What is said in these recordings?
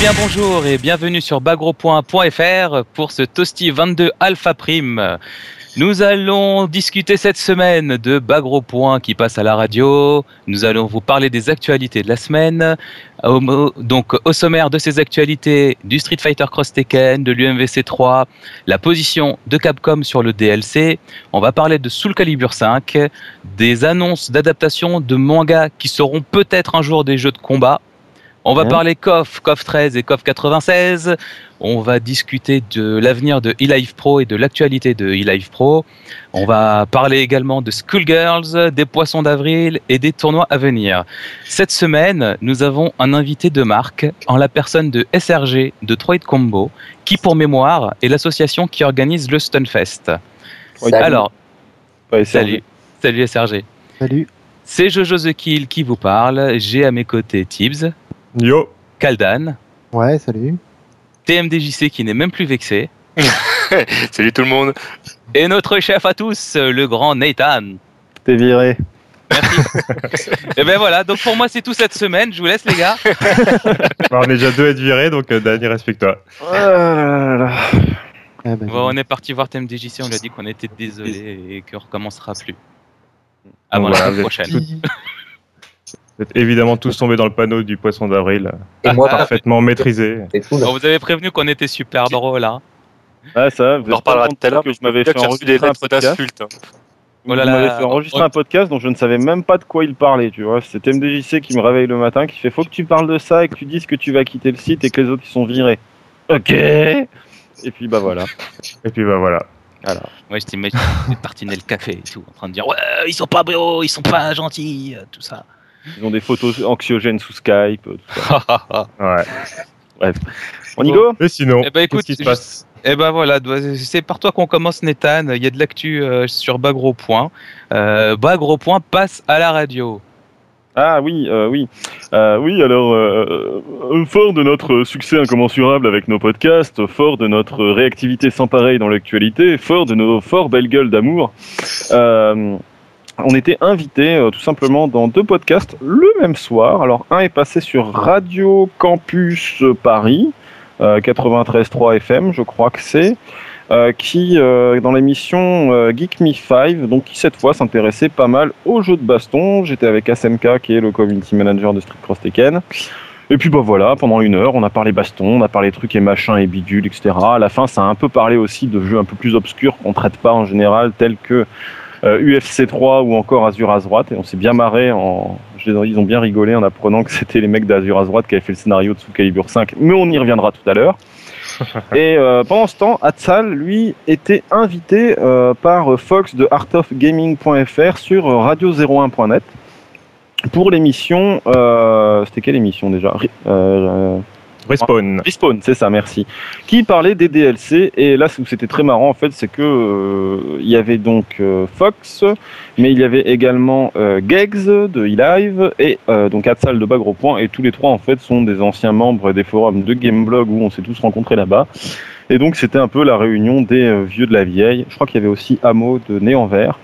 bien bonjour et bienvenue sur bagro.fr pour ce Toasty 22 Alpha Prime. Nous allons discuter cette semaine de Bagro qui passe à la radio. Nous allons vous parler des actualités de la semaine. Donc, au sommaire de ces actualités, du Street Fighter Cross Tekken, de l'UMVC 3, la position de Capcom sur le DLC. On va parler de Soul Calibur 5, des annonces d'adaptation de mangas qui seront peut-être un jour des jeux de combat. On va parler KOF, KOF 13 et KOF 96. On va discuter de l'avenir de eLive Pro et de l'actualité de eLive Pro. On va parler également de Schoolgirls, des poissons d'avril et des tournois à venir. Cette semaine, nous avons un invité de marque en la personne de SRG de Troid Combo, qui pour mémoire est l'association qui organise le Stunfest. Alors, salut. Salut SRG. Salut. C'est Jojo The Kill qui vous parle. J'ai à mes côtés Tibbs. Yo. Kaldan. Ouais, salut. TMDJC qui n'est même plus vexé. salut tout le monde. Et notre chef à tous, le grand Nathan. T'es viré. Merci. Et ben voilà, donc pour moi c'est tout cette semaine, je vous laisse les gars. on est déjà deux à être virés, donc euh, Dani, respecte-toi. Eh ben, bon, on est parti voir TMDJC, on lui a dit qu'on était désolé et qu'on recommencera plus. Avant la prochaine. Vous êtes évidemment tous tombés dans le panneau du poisson d'avril. Et moi, parfaitement maîtrisé. vous avez prévenu qu'on était super drôle, là. Hein. Ouais, ça, vous en reparlera tout à l'heure que je m'avais fait enregistrer un podcast. Vous m'avez fait enregistrer un podcast dont je ne savais même pas de quoi il parlait, tu vois. C'est MDJC qui me réveille le matin, qui fait faut que tu parles de ça et que tu dises que tu vas quitter le site et que les autres ils sont virés. Ok. Et puis bah voilà. Et puis bah voilà. Alors. Ouais, je t'imagine tartiner le café et tout, en train de dire ouais, ils sont pas beaux, ils sont pas gentils, tout ça. Ils ont des photos anxiogènes sous Skype, tout ça. ouais. Bref. On y go Et sinon, eh ben, écoute, qu'est-ce qui se passe? Eh ben voilà, c'est par toi qu'on commence, Nathan. Il y a de l'actu euh, sur Bagro Point. Euh, Bagro Point passe à la radio. Ah oui, euh, oui. Euh, oui, alors, fort de notre succès incommensurable avec nos podcasts, fort de notre réactivité sans pareil dans l'actualité, fort de nos forts belles gueules d'amour, on était invité euh, tout simplement dans deux podcasts le même soir. Alors un est passé sur Radio Campus Paris, 93.3 euh, FM, je crois que c'est. Euh, qui dans l'émission Geek Me 5, donc qui cette fois s'intéressait pas mal aux jeux de baston. J'étais avec SMK qui est le community manager de Street Cross Tekken. Et puis bah voilà, pendant une heure, on a parlé baston, on a parlé trucs et machins et bidules, etc. À la fin, ça a un peu parlé aussi de jeux un peu plus obscurs qu'on traite pas en général, tels que UFC euh, 3 ou encore Azure Azroat et on s'est bien marré en ils ont bien rigolé en apprenant que c'était les mecs d'Azure Azroat qui avaient fait le scénario de Soul Calibur 5 mais on y reviendra tout à l'heure. Et euh, pendant ce temps Atsal lui était invité euh, par Fox de artofgaming.fr sur radio01.net pour l'émission c'était quelle émission déjà? Respawn. Respawn, c'est ça, merci. Qui parlait des DLC et là où c'était très marrant en fait, c'est que euh, il y avait donc euh, Fox, mais il y avait également euh, Gegs de eLive et donc Atsal de Bagro Point et tous les trois en fait sont des anciens membres des forums de Gameblog où on s'est tous rencontrés là-bas. Et donc c'était un peu la réunion des vieux de la vieille. Je crois qu'il y avait aussi Amo de Néant Vert.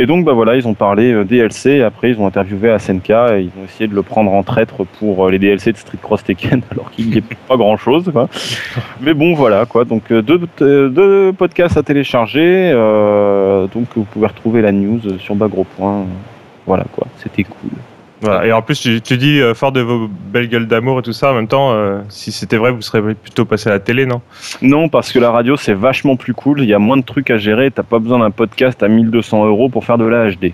Et donc, bah voilà, ils ont parlé euh, DLC, après ils ont interviewé SNK et ils ont essayé de le prendre en traître pour euh, les DLC de Street Cross Tekken, alors qu'il n'y a pas grand chose. Mais bon, voilà, quoi. Donc, euh, deux, deux podcasts à télécharger, donc vous pouvez retrouver la news sur Bagro. Voilà, quoi. C'était cool. Voilà. Et en plus, tu, dis euh, fort de vos belles gueules d'amour et tout ça. En même temps, euh, si c'était vrai, vous serez plutôt passé à la télé, non? Non, parce que la radio, c'est vachement plus cool. Il y a moins de trucs à gérer. T'as pas besoin d'un podcast à 1200 euros pour faire de la HD.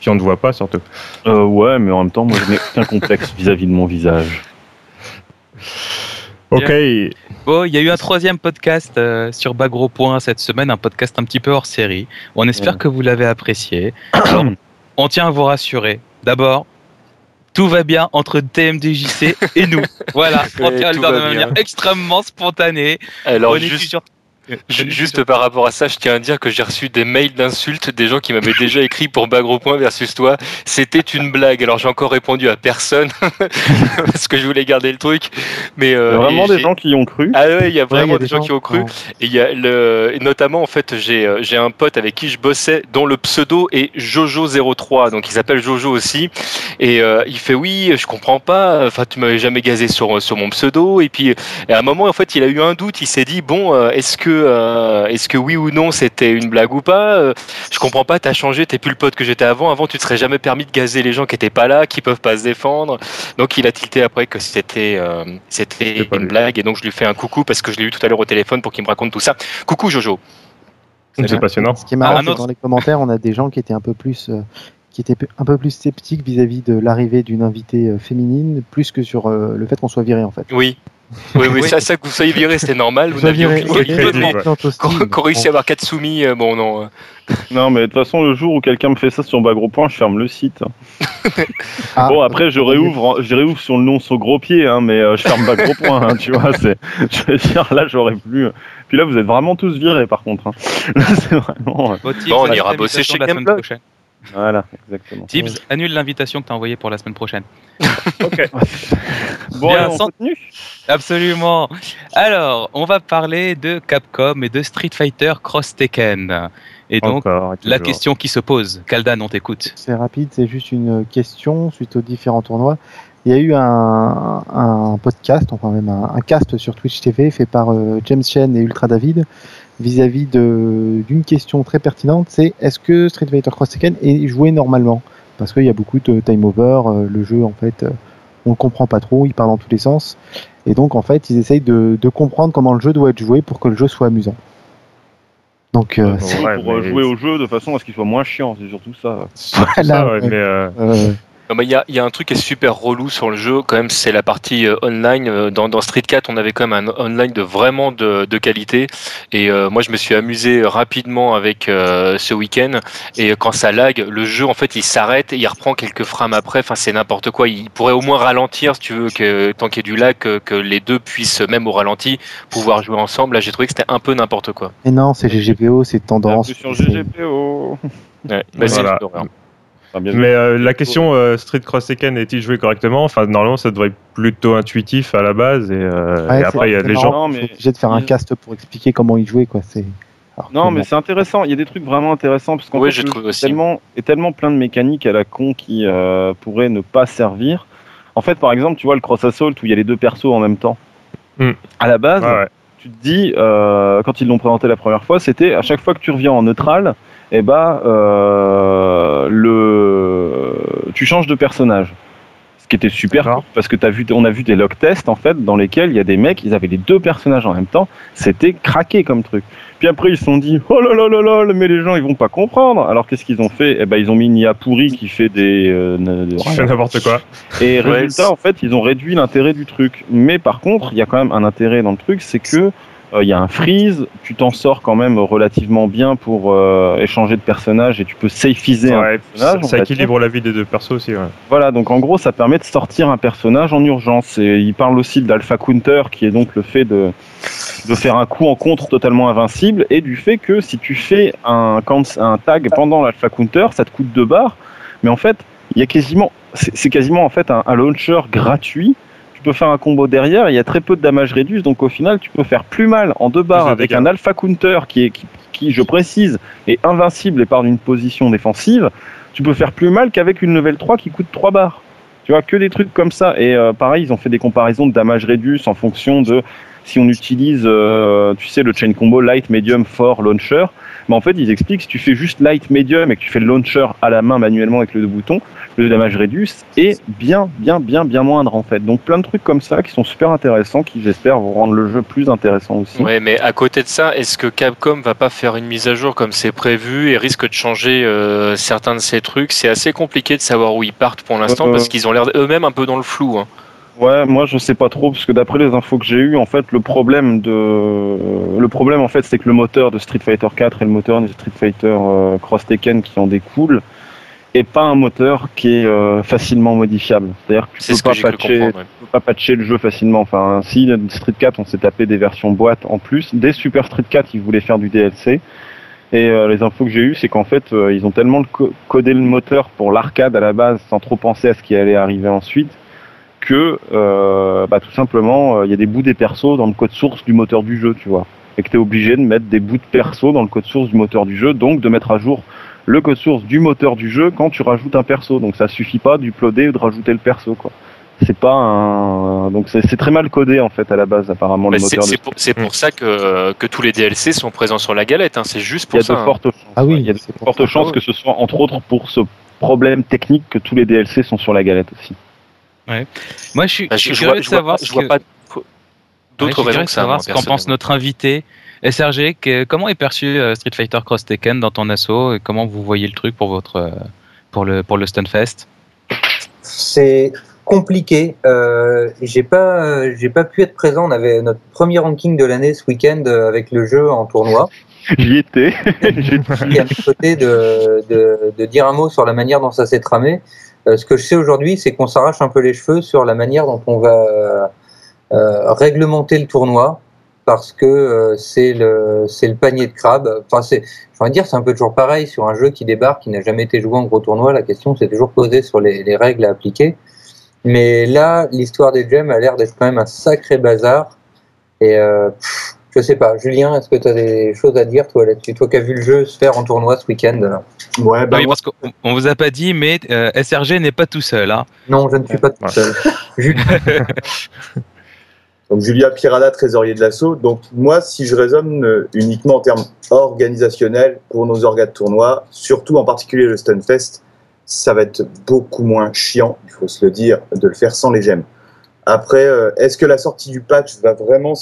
Puis on ne voit pas, surtout. Euh, ouais, mais en même temps, moi, je n'ai aucun complexe vis-à-vis de mon visage. Ok. Bon, il y a eu un troisième podcast sur Bagro Point cette semaine, un podcast un petit peu hors série. On espère que vous l'avez apprécié. on tient à vous rassurer. D'abord, tout va bien entre TMDJC et nous. Voilà, on tient le de manière extrêmement spontanée. Alors, juste, Juste par rapport à ça, je tiens à dire que j'ai reçu des mails d'insultes des gens qui m'avaient déjà écrit pour Bagro Point versus toi. C'était une blague. Alors j'ai encore répondu à personne parce que je voulais garder le truc. Mais euh, il y a vraiment des gens qui y ont cru. Ah ouais, il y a vraiment des, gens, qui ont cru. Et il y a le, notamment en fait, j'ai euh, j'ai un pote avec qui je bossais dont le pseudo est Jojo03, donc il s'appelle Jojo aussi. Et euh, il fait oui, je comprends pas. Enfin, tu m'avais jamais gazé sur sur mon pseudo. Et puis à un moment, en fait, il a eu un doute. Il s'est dit bon, est-ce que est-ce que oui ou non c'était une blague ou pas Je comprends pas. T'as changé. T'es plus le pote que j'étais avant. Avant, tu te serais jamais permis de gazer les gens qui étaient pas là, qui peuvent pas se défendre. Donc il a tilté après que c'était c'était une blague et donc je lui fais un coucou parce que je l'ai eu tout à l'heure au téléphone pour qu'il me raconte tout ça. Coucou Jojo. C'est passionnant. Ce qui est marrant, ah, c'est dans les commentaires, on a des gens qui étaient un peu plus, euh, qui étaient un peu plus sceptiques vis-à-vis de l'arrivée d'une invitée euh, féminine, plus que sur euh, le fait qu'on soit viré en fait. Oui. Oui, oui, ça, ça que vous soyez viré, c'était normal. Vous n'aviez aucune. Qu'on réussit à avoir soumis bon, non. Non, mais de toute façon, le jour où quelqu'un me fait ça sur Bagro Point, je ferme le site. Ah. bon, après, je réouvre, je réouvre sur le nom sur gros pied, hein, mais je ferme Bagro Point, hein, tu vois. Je veux dire, là, j'aurais plus. Puis là, vous êtes vraiment tous virés, par contre. Hein. c'est vraiment. Bon, on ira bosser chez la semaine prochaine. Voilà, exactement. Tibbs, annule l'invitation que tu as envoyée pour la semaine prochaine. ok. bon, Bien, on continue Absolument. Alors, on va parler de Capcom et de Street Fighter Cross Tekken. Et donc, la question qui se pose, Kaldan, on t'écoute. C'est rapide, c'est juste une question suite aux différents tournois il y a eu un, un podcast, enfin même un, cast sur Twitch TV fait par euh, James Chen et Ultra David vis-à-vis d'une question très pertinente, c'est est-ce que Street Fighter Cross Tekken est joué normalement? Parce qu'il y a beaucoup de time over, euh, le jeu en fait, euh, on le comprend pas trop, il part dans tous les sens, et donc en fait ils essayent de, de comprendre comment le jeu doit être joué pour que le jeu soit amusant. Donc, euh, pour jouer au jeu de façon à ce qu'il soit moins chiant, c'est surtout ça. Voilà, ça ouais, mais il y, a, y, a, un truc qui est super relou sur le jeu, quand même, c'est la partie euh, online. Euh, dans, dans, Street 4, on avait quand même un online de vraiment de, de qualité. Et euh, moi, je me suis amusé rapidement avec ce week-end. Et quand ça lag, le jeu, en fait, il s'arrête et il reprend quelques frames après. Enfin, c'est n'importe quoi. Il pourrait au moins ralentir, si tu veux, que tant qu'il y ait du lag, que, les deux puissent, même au ralenti, pouvoir jouer ensemble. Là, j'ai trouvé que c'était un peu n'importe quoi. Et non, c'est GGPO, c'est tendance. Sur GGPO. Ouais, bah, voilà. Mais euh, la question euh, Street Cross Tekken est-il joué correctement? Enfin, normalement, ça devrait être plutôt intuitif à la base. Et, euh, après, il y a des gens. mais... obligé de faire un cast pour expliquer comment il jouait, quoi. C'est. non, mais c'est intéressant. Il y a des trucs vraiment intéressants parce qu'en fait, il tellement, et tellement plein de mécaniques à la con qui pourraient ne pas servir. En fait, par exemple, tu vois le cross assault où il y a les deux persos en même temps. Hmm. À la base, tu te dis, quand ils l'ont présenté la première fois, c'était à chaque fois que tu reviens en neutral, eh ben, euh, le, tu changes de personnage. Ce qui était super parce que as vu, on a vu des log tests en fait dans lesquels il y a des mecs, ils avaient les deux personnages en même temps. C'était craqué comme truc. Puis après ils se sont dit oh là là là là, mais les gens ils vont pas comprendre. Alors qu'est-ce qu'ils ont fait? Eh ben ils ont mis Nia pourri qui fait des, euh, n'importe quoi. Et résultat en fait ils ont réduit l'intérêt du truc. Mais par contre il y a quand même un intérêt dans le truc, c'est que il euh, y a un freeze, tu t'en sors quand même relativement bien pour euh, échanger de personnages et tu peux safeiser un personnage. Ça, équilibre la vie des deux persos aussi. Voilà, donc en gros, ça permet de sortir un personnage en urgence. Et il parle aussi d'Alpha Counter, qui est donc le fait de, de faire un coup en contre totalement invincible, et du fait que si tu fais un, un tag pendant l'Alpha Counter, ça te coûte deux barres. Mais en fait, il y a quasiment, c'est quasiment en fait un launcher gratuit tu peux faire un combo derrière, il y a très peu de damage réduit, donc au final tu peux faire plus mal en deux barres avec un alpha counter qui est qui, je précise est invincible et part d'une position défensive, tu peux faire plus mal qu'avec une level 3 qui coûte 3 barres. Tu vois que des trucs comme ça. Et euh, pareil, ils ont fait des comparaisons de damage réduit en fonction de si on utilise euh, tu sais le chain combo light, medium, fort, launcher, mais en fait, ils expliquent si tu fais juste light, medium et que tu fais le launcher à la main manuellement avec le deux boutons, le damage réduit est bien, bien, bien, bien moindre en fait. Donc plein de trucs comme ça qui sont super intéressants, qui j'espère vont rendre le jeu plus intéressant aussi. Ouais, mais à côté de ça, est-ce que Capcom va pas faire une mise à jour comme c'est prévu et risque de changer euh, certains de ces trucs? C'est assez compliqué de savoir où ils partent pour l'instant euh, parce qu'ils ont l'air eux-mêmes un peu dans le flou. Hein. Ouais, moi je sais pas trop parce que d'après les infos que j'ai eues, en fait, le problème de le problème en fait, c'est que le moteur de Street Fighter 4 et le moteur de Street Fighter euh, Cross Tekken qui en découle et pas un moteur qui est euh, facilement modifiable. C'est-à-dire que tu peux, pas patcher, peux pas patcher le jeu facilement. Enfin, si Street 4, on s'est tapé des versions boîte en plus. Dès Super Street 4, ils voulaient faire du DLC. Et euh, les infos que j'ai eues, c'est qu'en fait, euh, ils ont tellement codé le moteur pour l'arcade à la base, sans trop penser à ce qui allait arriver ensuite, que bah, tout simplement, il y a des bouts des persos dans le code source du moteur du jeu, tu vois. Et que tu es obligé de mettre des bouts de perso dans le code source du moteur du jeu, donc de mettre à jour le code source du moteur du jeu quand tu rajoutes un perso. Donc ça suffit pas d'uploader ou de rajouter le perso quoi. C'est pas un donc c'est très mal codé en fait à la base apparemment le moteur. C'est pour, ça que, que tous les DLC sont présents sur la galette. Hein. C'est juste pour ça. Il y a de fortes chances. Ah oui, il y a de fortes chances que ce soit entre autres pour ce problème technique que tous les DLC sont sur la galette aussi. Ouais. Moi je suis, bah, je, curieux de savoir. je vois pas d'autres raisons que ça. Savoir ce qu'en pense notre invité. SRG, comment est perçu euh, Street Fighter Cross Tekken dans ton assaut et comment vous voyez le truc pour votre euh, pour le pour le Stunfest? C'est compliqué. Euh, j'ai pas j'ai pas pu être présent. On avait notre premier ranking de l'année ce week-end euh, avec le jeu en tournoi. J'y étais. J'ai à mes côtés de, de, de, dire un mot sur la manière dont ça s'est tramé. ce que je sais aujourd'hui, c'est qu'on s'arrache un peu les cheveux sur la manière dont on va réglementer le tournoi parce que euh, c'est le c'est le panier de crabe. Enfin, c'est, je dire, c'est un peu toujours pareil sur un jeu qui débarque, qui n'a jamais été joué en gros tournoi. La question s'est toujours posée sur les, les, règles à appliquer. Mais là, l'histoire des gems a l'air d'être quand même un sacré bazar. Et euh, je sais pas, Julien, est-ce que tu as des choses à dire toi là-dessus? Toi qui as vu le jeu se faire en tournoi ce week-end Ouais, bah oui, parce qu'on vous a pas dit, mais euh, SRG n'est pas tout seul. Hein. Non, je ne suis pas tout seul. Donc Julia Pirada, trésorier de l'assaut. Donc moi, si je raisonne euh, uniquement en termes organisationnels pour nos organes de tournoi, surtout en particulier le Stunfest, ça va être beaucoup moins chiant, il faut se le dire, de le faire sans les gemmes. Après, euh, est-ce que la sortie du patch va vraiment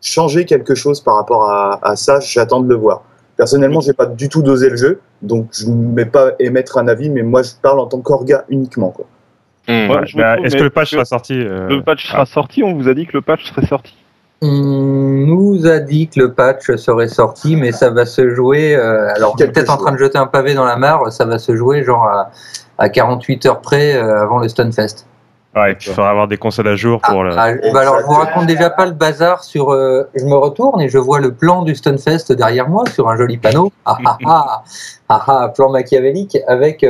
changer quelque chose par rapport à, ça? J'attends de le voir. Personnellement, je n'ai pas du tout dosé le jeu, donc je ne vais pas émettre un avis, mais moi je parle en tant qu'orga uniquement. Quoi. Hmm. Bah, est-ce que le patch sera sorti euh, Le patch sera sorti, on vous a dit que le patch serait sorti on nous a dit que le patch serait sorti, mais ça va se jouer. Euh, alors, on est peut-être en train de jeter un pavé dans la mare. Ça va se jouer genre à, 48 heures près euh, avant le Stunfest. Ouais, il faudra avoir des consoles à jour pour le. Ah, bah alors, je vous raconte déjà pas le bazar sur. je me retourne et je vois le plan du Stunfest derrière moi sur un joli panneau. Ah ah ah, ah, ah plan machiavélique avec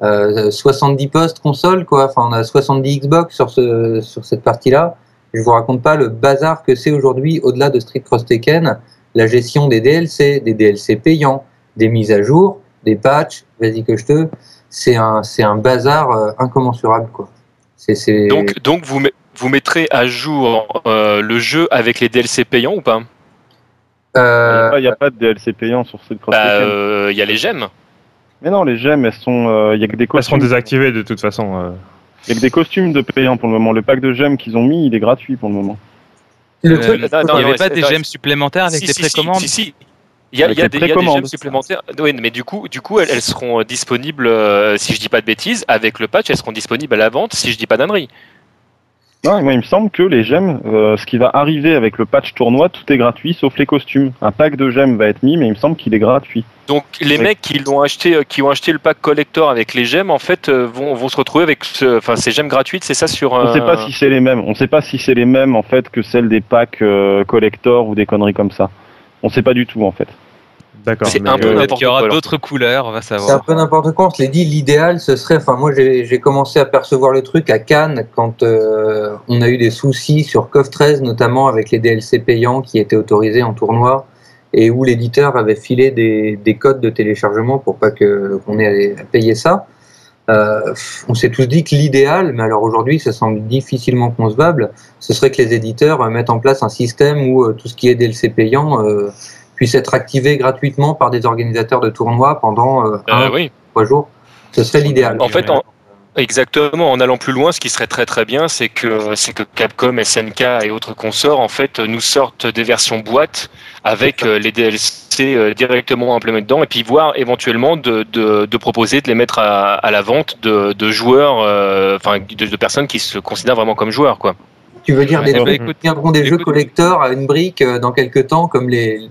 70 euh, postes console, quoi. Enfin, on a 70 Xbox sur, ce, sur cette partie-là. Je vous raconte pas le bazar que c'est aujourd'hui au-delà de Street Cross Tekken, la gestion des DLC, des DLC payants, des mises à jour, des patchs, vas-y que je te. C'est un, c'est un bazar euh, incommensurable, quoi. C'est, Donc, donc vous, vous mettrez à jour euh, le jeu avec les DLC payants ou pas? Il n'y a, pas de DLC payants sur Street Cross bah, Tekken. Il y a les gemmes. Mais non, les gemmes, elles sont. Il euh, y a que des costumes. Elles seront désactivées de toute façon. Il euh. y a que des costumes de payants pour le moment. Le pack de gemmes qu'ils ont mis, il est gratuit pour le moment. Le euh, truc, il n'y avait pas des gemmes supplémentaires avec des précommandes si, si, Il y a, il y a, des, y a des gemmes supplémentaires. Oui, mais du coup, du coup elles, elles seront disponibles, si je dis pas de bêtises, avec le patch, elles seront disponibles à la vente, si je dis pas d'ânerie. Non, moi, il me semble que les gemmes, euh, ce qui va arriver avec le patch tournoi, tout est gratuit sauf les costumes. Un pack de gemmes va être mis, mais il me semble qu'il est gratuit. Donc les mecs qui l'ont acheté, euh, qui ont acheté le pack collector avec les gemmes, en fait, euh, vont, vont se retrouver avec, ce, enfin, ces gemmes gratuites, c'est ça sur. On ne sait pas si c'est les mêmes. On ne sait pas si c'est les mêmes en fait que celles des packs collector ou des conneries comme ça. On ne sait pas du tout en fait. D'accord. C'est un peu n'importe Il y aura d'autres couleurs, on va savoir. C'est un peu n'importe quoi. On se l'est dit, l'idéal, ce serait. Enfin, moi, j'ai commencé à percevoir le truc à Cannes quand euh, on a eu des soucis sur CoF 13, notamment avec les DLC payants qui étaient autorisés en tournoi et où l'éditeur avait filé des, des, codes de téléchargement pour pas que qu'on ait à payer ça. Euh, on s'est tous dit que l'idéal, mais alors aujourd'hui, ça semble difficilement concevable, ce serait que les éditeurs mettent en place un système où euh, tout ce qui est DLC payant puisse être activé gratuitement par des organisateurs de tournois pendant euh, euh un, trois jours. Ce serait l'idéal. En fait, Exactement. En allant plus loin, ce qui serait très très bien, c'est que c'est que Capcom, SNK et autres consorts en fait nous sortent des versions boîte avec euh, les DLC euh, directement implémentés dedans et puis voir éventuellement de, de, proposer de les mettre à, la vente de, joueurs, enfin de, personnes qui se considèrent vraiment comme joueurs quoi. Tu veux dire des trucs qui viendront des jeux collecteurs à une brique dans quelques temps, comme les,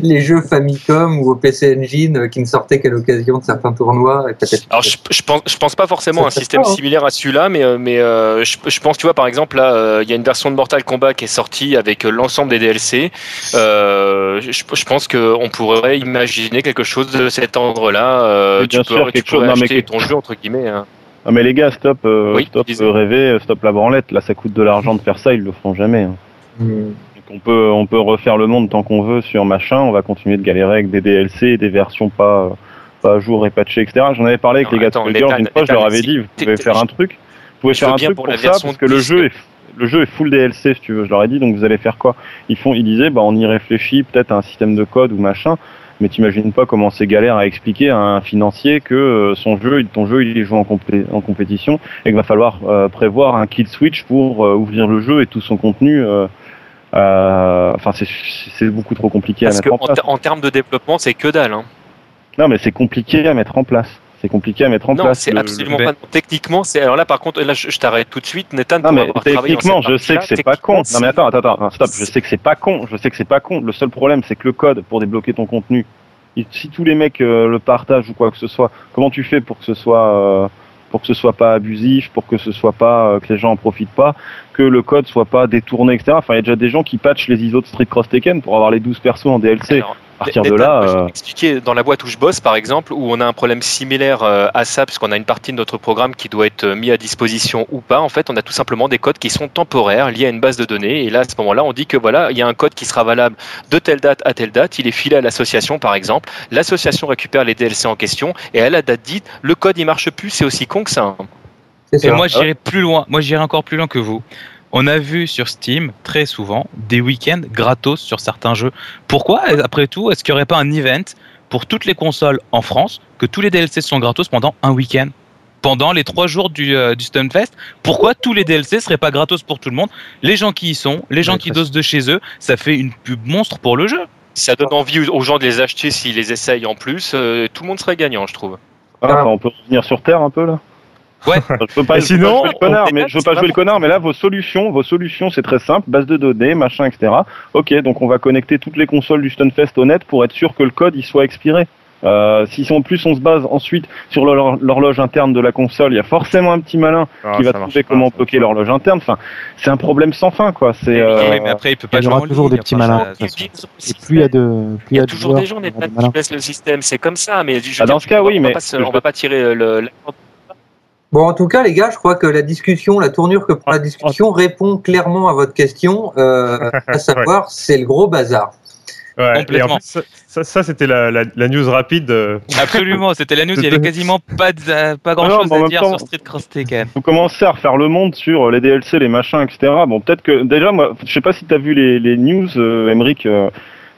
les, jeux Famicom ou au PC Engine qui ne sortaient qu'à l'occasion de certains tournois. Alors je, je, pense, je pense pas forcément à un système hein. similaire à celui-là, mais, mais je, je, pense, tu vois, par exemple, là, il y a une version de Mortal Kombat qui est sortie avec l'ensemble des DLC. je, je pense qu'on pourrait imaginer quelque chose de cet ordre-là. tu peux, tu pourrais acheter ton jeu entre guillemets. Hein. Non mais les gars, stop, euh, stop rêver, euh, stop la branlette. Là, ça coûte de l'argent de faire ça, ils le feront jamais. Hein. Hmm. on peut, on peut refaire le monde tant qu'on veut sur machin. On va continuer de galérer avec des DLC, des versions pas, pas à jour et patchées, etc. J'en avais parlé avec les gars de Girls une fois. Je leur avais dit, vous pouvez faire un truc. Vous pouvez faire un truc pour, ça parce que le jeu est le jeu est full DLC si tu veux. Je leur ai dit donc vous allez faire quoi? Ils font, ils disaient bah on y réfléchit peut-être à un système de code ou machin mais t'imagines pas comment c'est galère à expliquer à un financier que euh, son jeu, ton jeu, il est joué en, en compétition et qu'il va falloir euh, prévoir un kill switch pour euh, ouvrir le jeu et tout son contenu. Enfin, c'est beaucoup trop compliqué à mettre en place. En, termes de développement, c'est que dalle. Hein. Non, mais c'est compliqué à mettre en place c'est compliqué à mettre en non, place. c'est absolument pas. Techniquement, c'est. Alors là, par contre, là, je, t'arrête tout de suite, Nathan. Non, mais techniquement, je sais que c'est pas con. Non, mais attends, attends, attends, stop. Je sais que c'est pas con. Je sais que c'est pas con. Le seul problème, c'est que le code pour débloquer ton contenu, si tous les mecs euh, le partagent ou quoi que ce soit, comment tu fais pour que ce soit euh, pour que ce soit pas abusif, pour que ce soit pas euh, que les gens en profitent pas, que le code soit pas détourné, etc. Enfin, il y a déjà des gens qui patchent les ISO de Street Cross Tekken pour avoir les 12 persos en DLC à partir de là. Euh... expliquer dans la boîte où je bosse, par exemple, où on a un problème similaire euh, à ça, puisqu'on a une partie de notre programme qui doit être euh, mis à disposition ou pas. En fait, on a tout simplement des codes qui sont temporaires, liés à une base de données. Et là, à ce moment-là, on dit que voilà, il y a un code qui sera valable de telle date à telle date. Il est filé à l'association, par exemple. L'association récupère les DLC en question et à la date dite, le code il marche plus. C'est aussi con que ça. Hein. Et moi, j'irai plus loin. Moi, j'irai encore plus loin que vous. On a vu sur Steam très souvent des week-ends gratos sur certains jeux. Pourquoi, après tout, est-ce qu'il n'y aurait pas un event pour toutes les consoles en France que tous les DLC sont gratos pendant un week-end? Pendant les trois jours du, euh, du Stunfest. Pourquoi tous les DLC seraient pas gratos pour tout le monde? Les gens qui y sont, les gens qui dosent de chez eux, ça fait une pub monstre pour le jeu. Ça donne envie aux gens de les acheter s'ils les essayent en plus. Euh, tout le monde serait gagnant, je trouve. Ah, on peut revenir sur Terre un peu là? Ouais. Je peux pas, sinon, jouer le connard, mais je veux pas jouer le connard, mais là vos solutions, vos solutions, c'est très simple, base de données, machin, etc. Ok, donc on va connecter toutes les consoles du Stunfest au net pour être sûr que le code il soit expiré. Euh, si en plus on se base ensuite sur l'horloge interne de la console, il y a forcément un petit malin ah, qui va trouver comment bloquer l'horloge interne. Enfin, c'est un problème sans fin, quoi. C'est. Euh... mais après il peut pas. Il y aura toujours des petits malins. Et plus il y a de, plus il y a toujours des gens qui baissent le système. C'est comme ça, mais ah, dans ce cas, oui, mais on va pas tirer le Bon, en tout cas, les gars, je crois que la discussion, la tournure que prend la discussion répond clairement à votre question, euh, à savoir, c'est le gros bazar. Ouais, ça, c'était la, la, news rapide. Euh. Absolument, c'était la news. Il y avait quasiment pas, pas grand chose à dire sur Street Cross Tekken. Vous commencez à refaire le monde sur les DLC, les machins, etc. Bon, peut-être que déjà, moi, je sais pas si tu as vu les, les news, euh, euh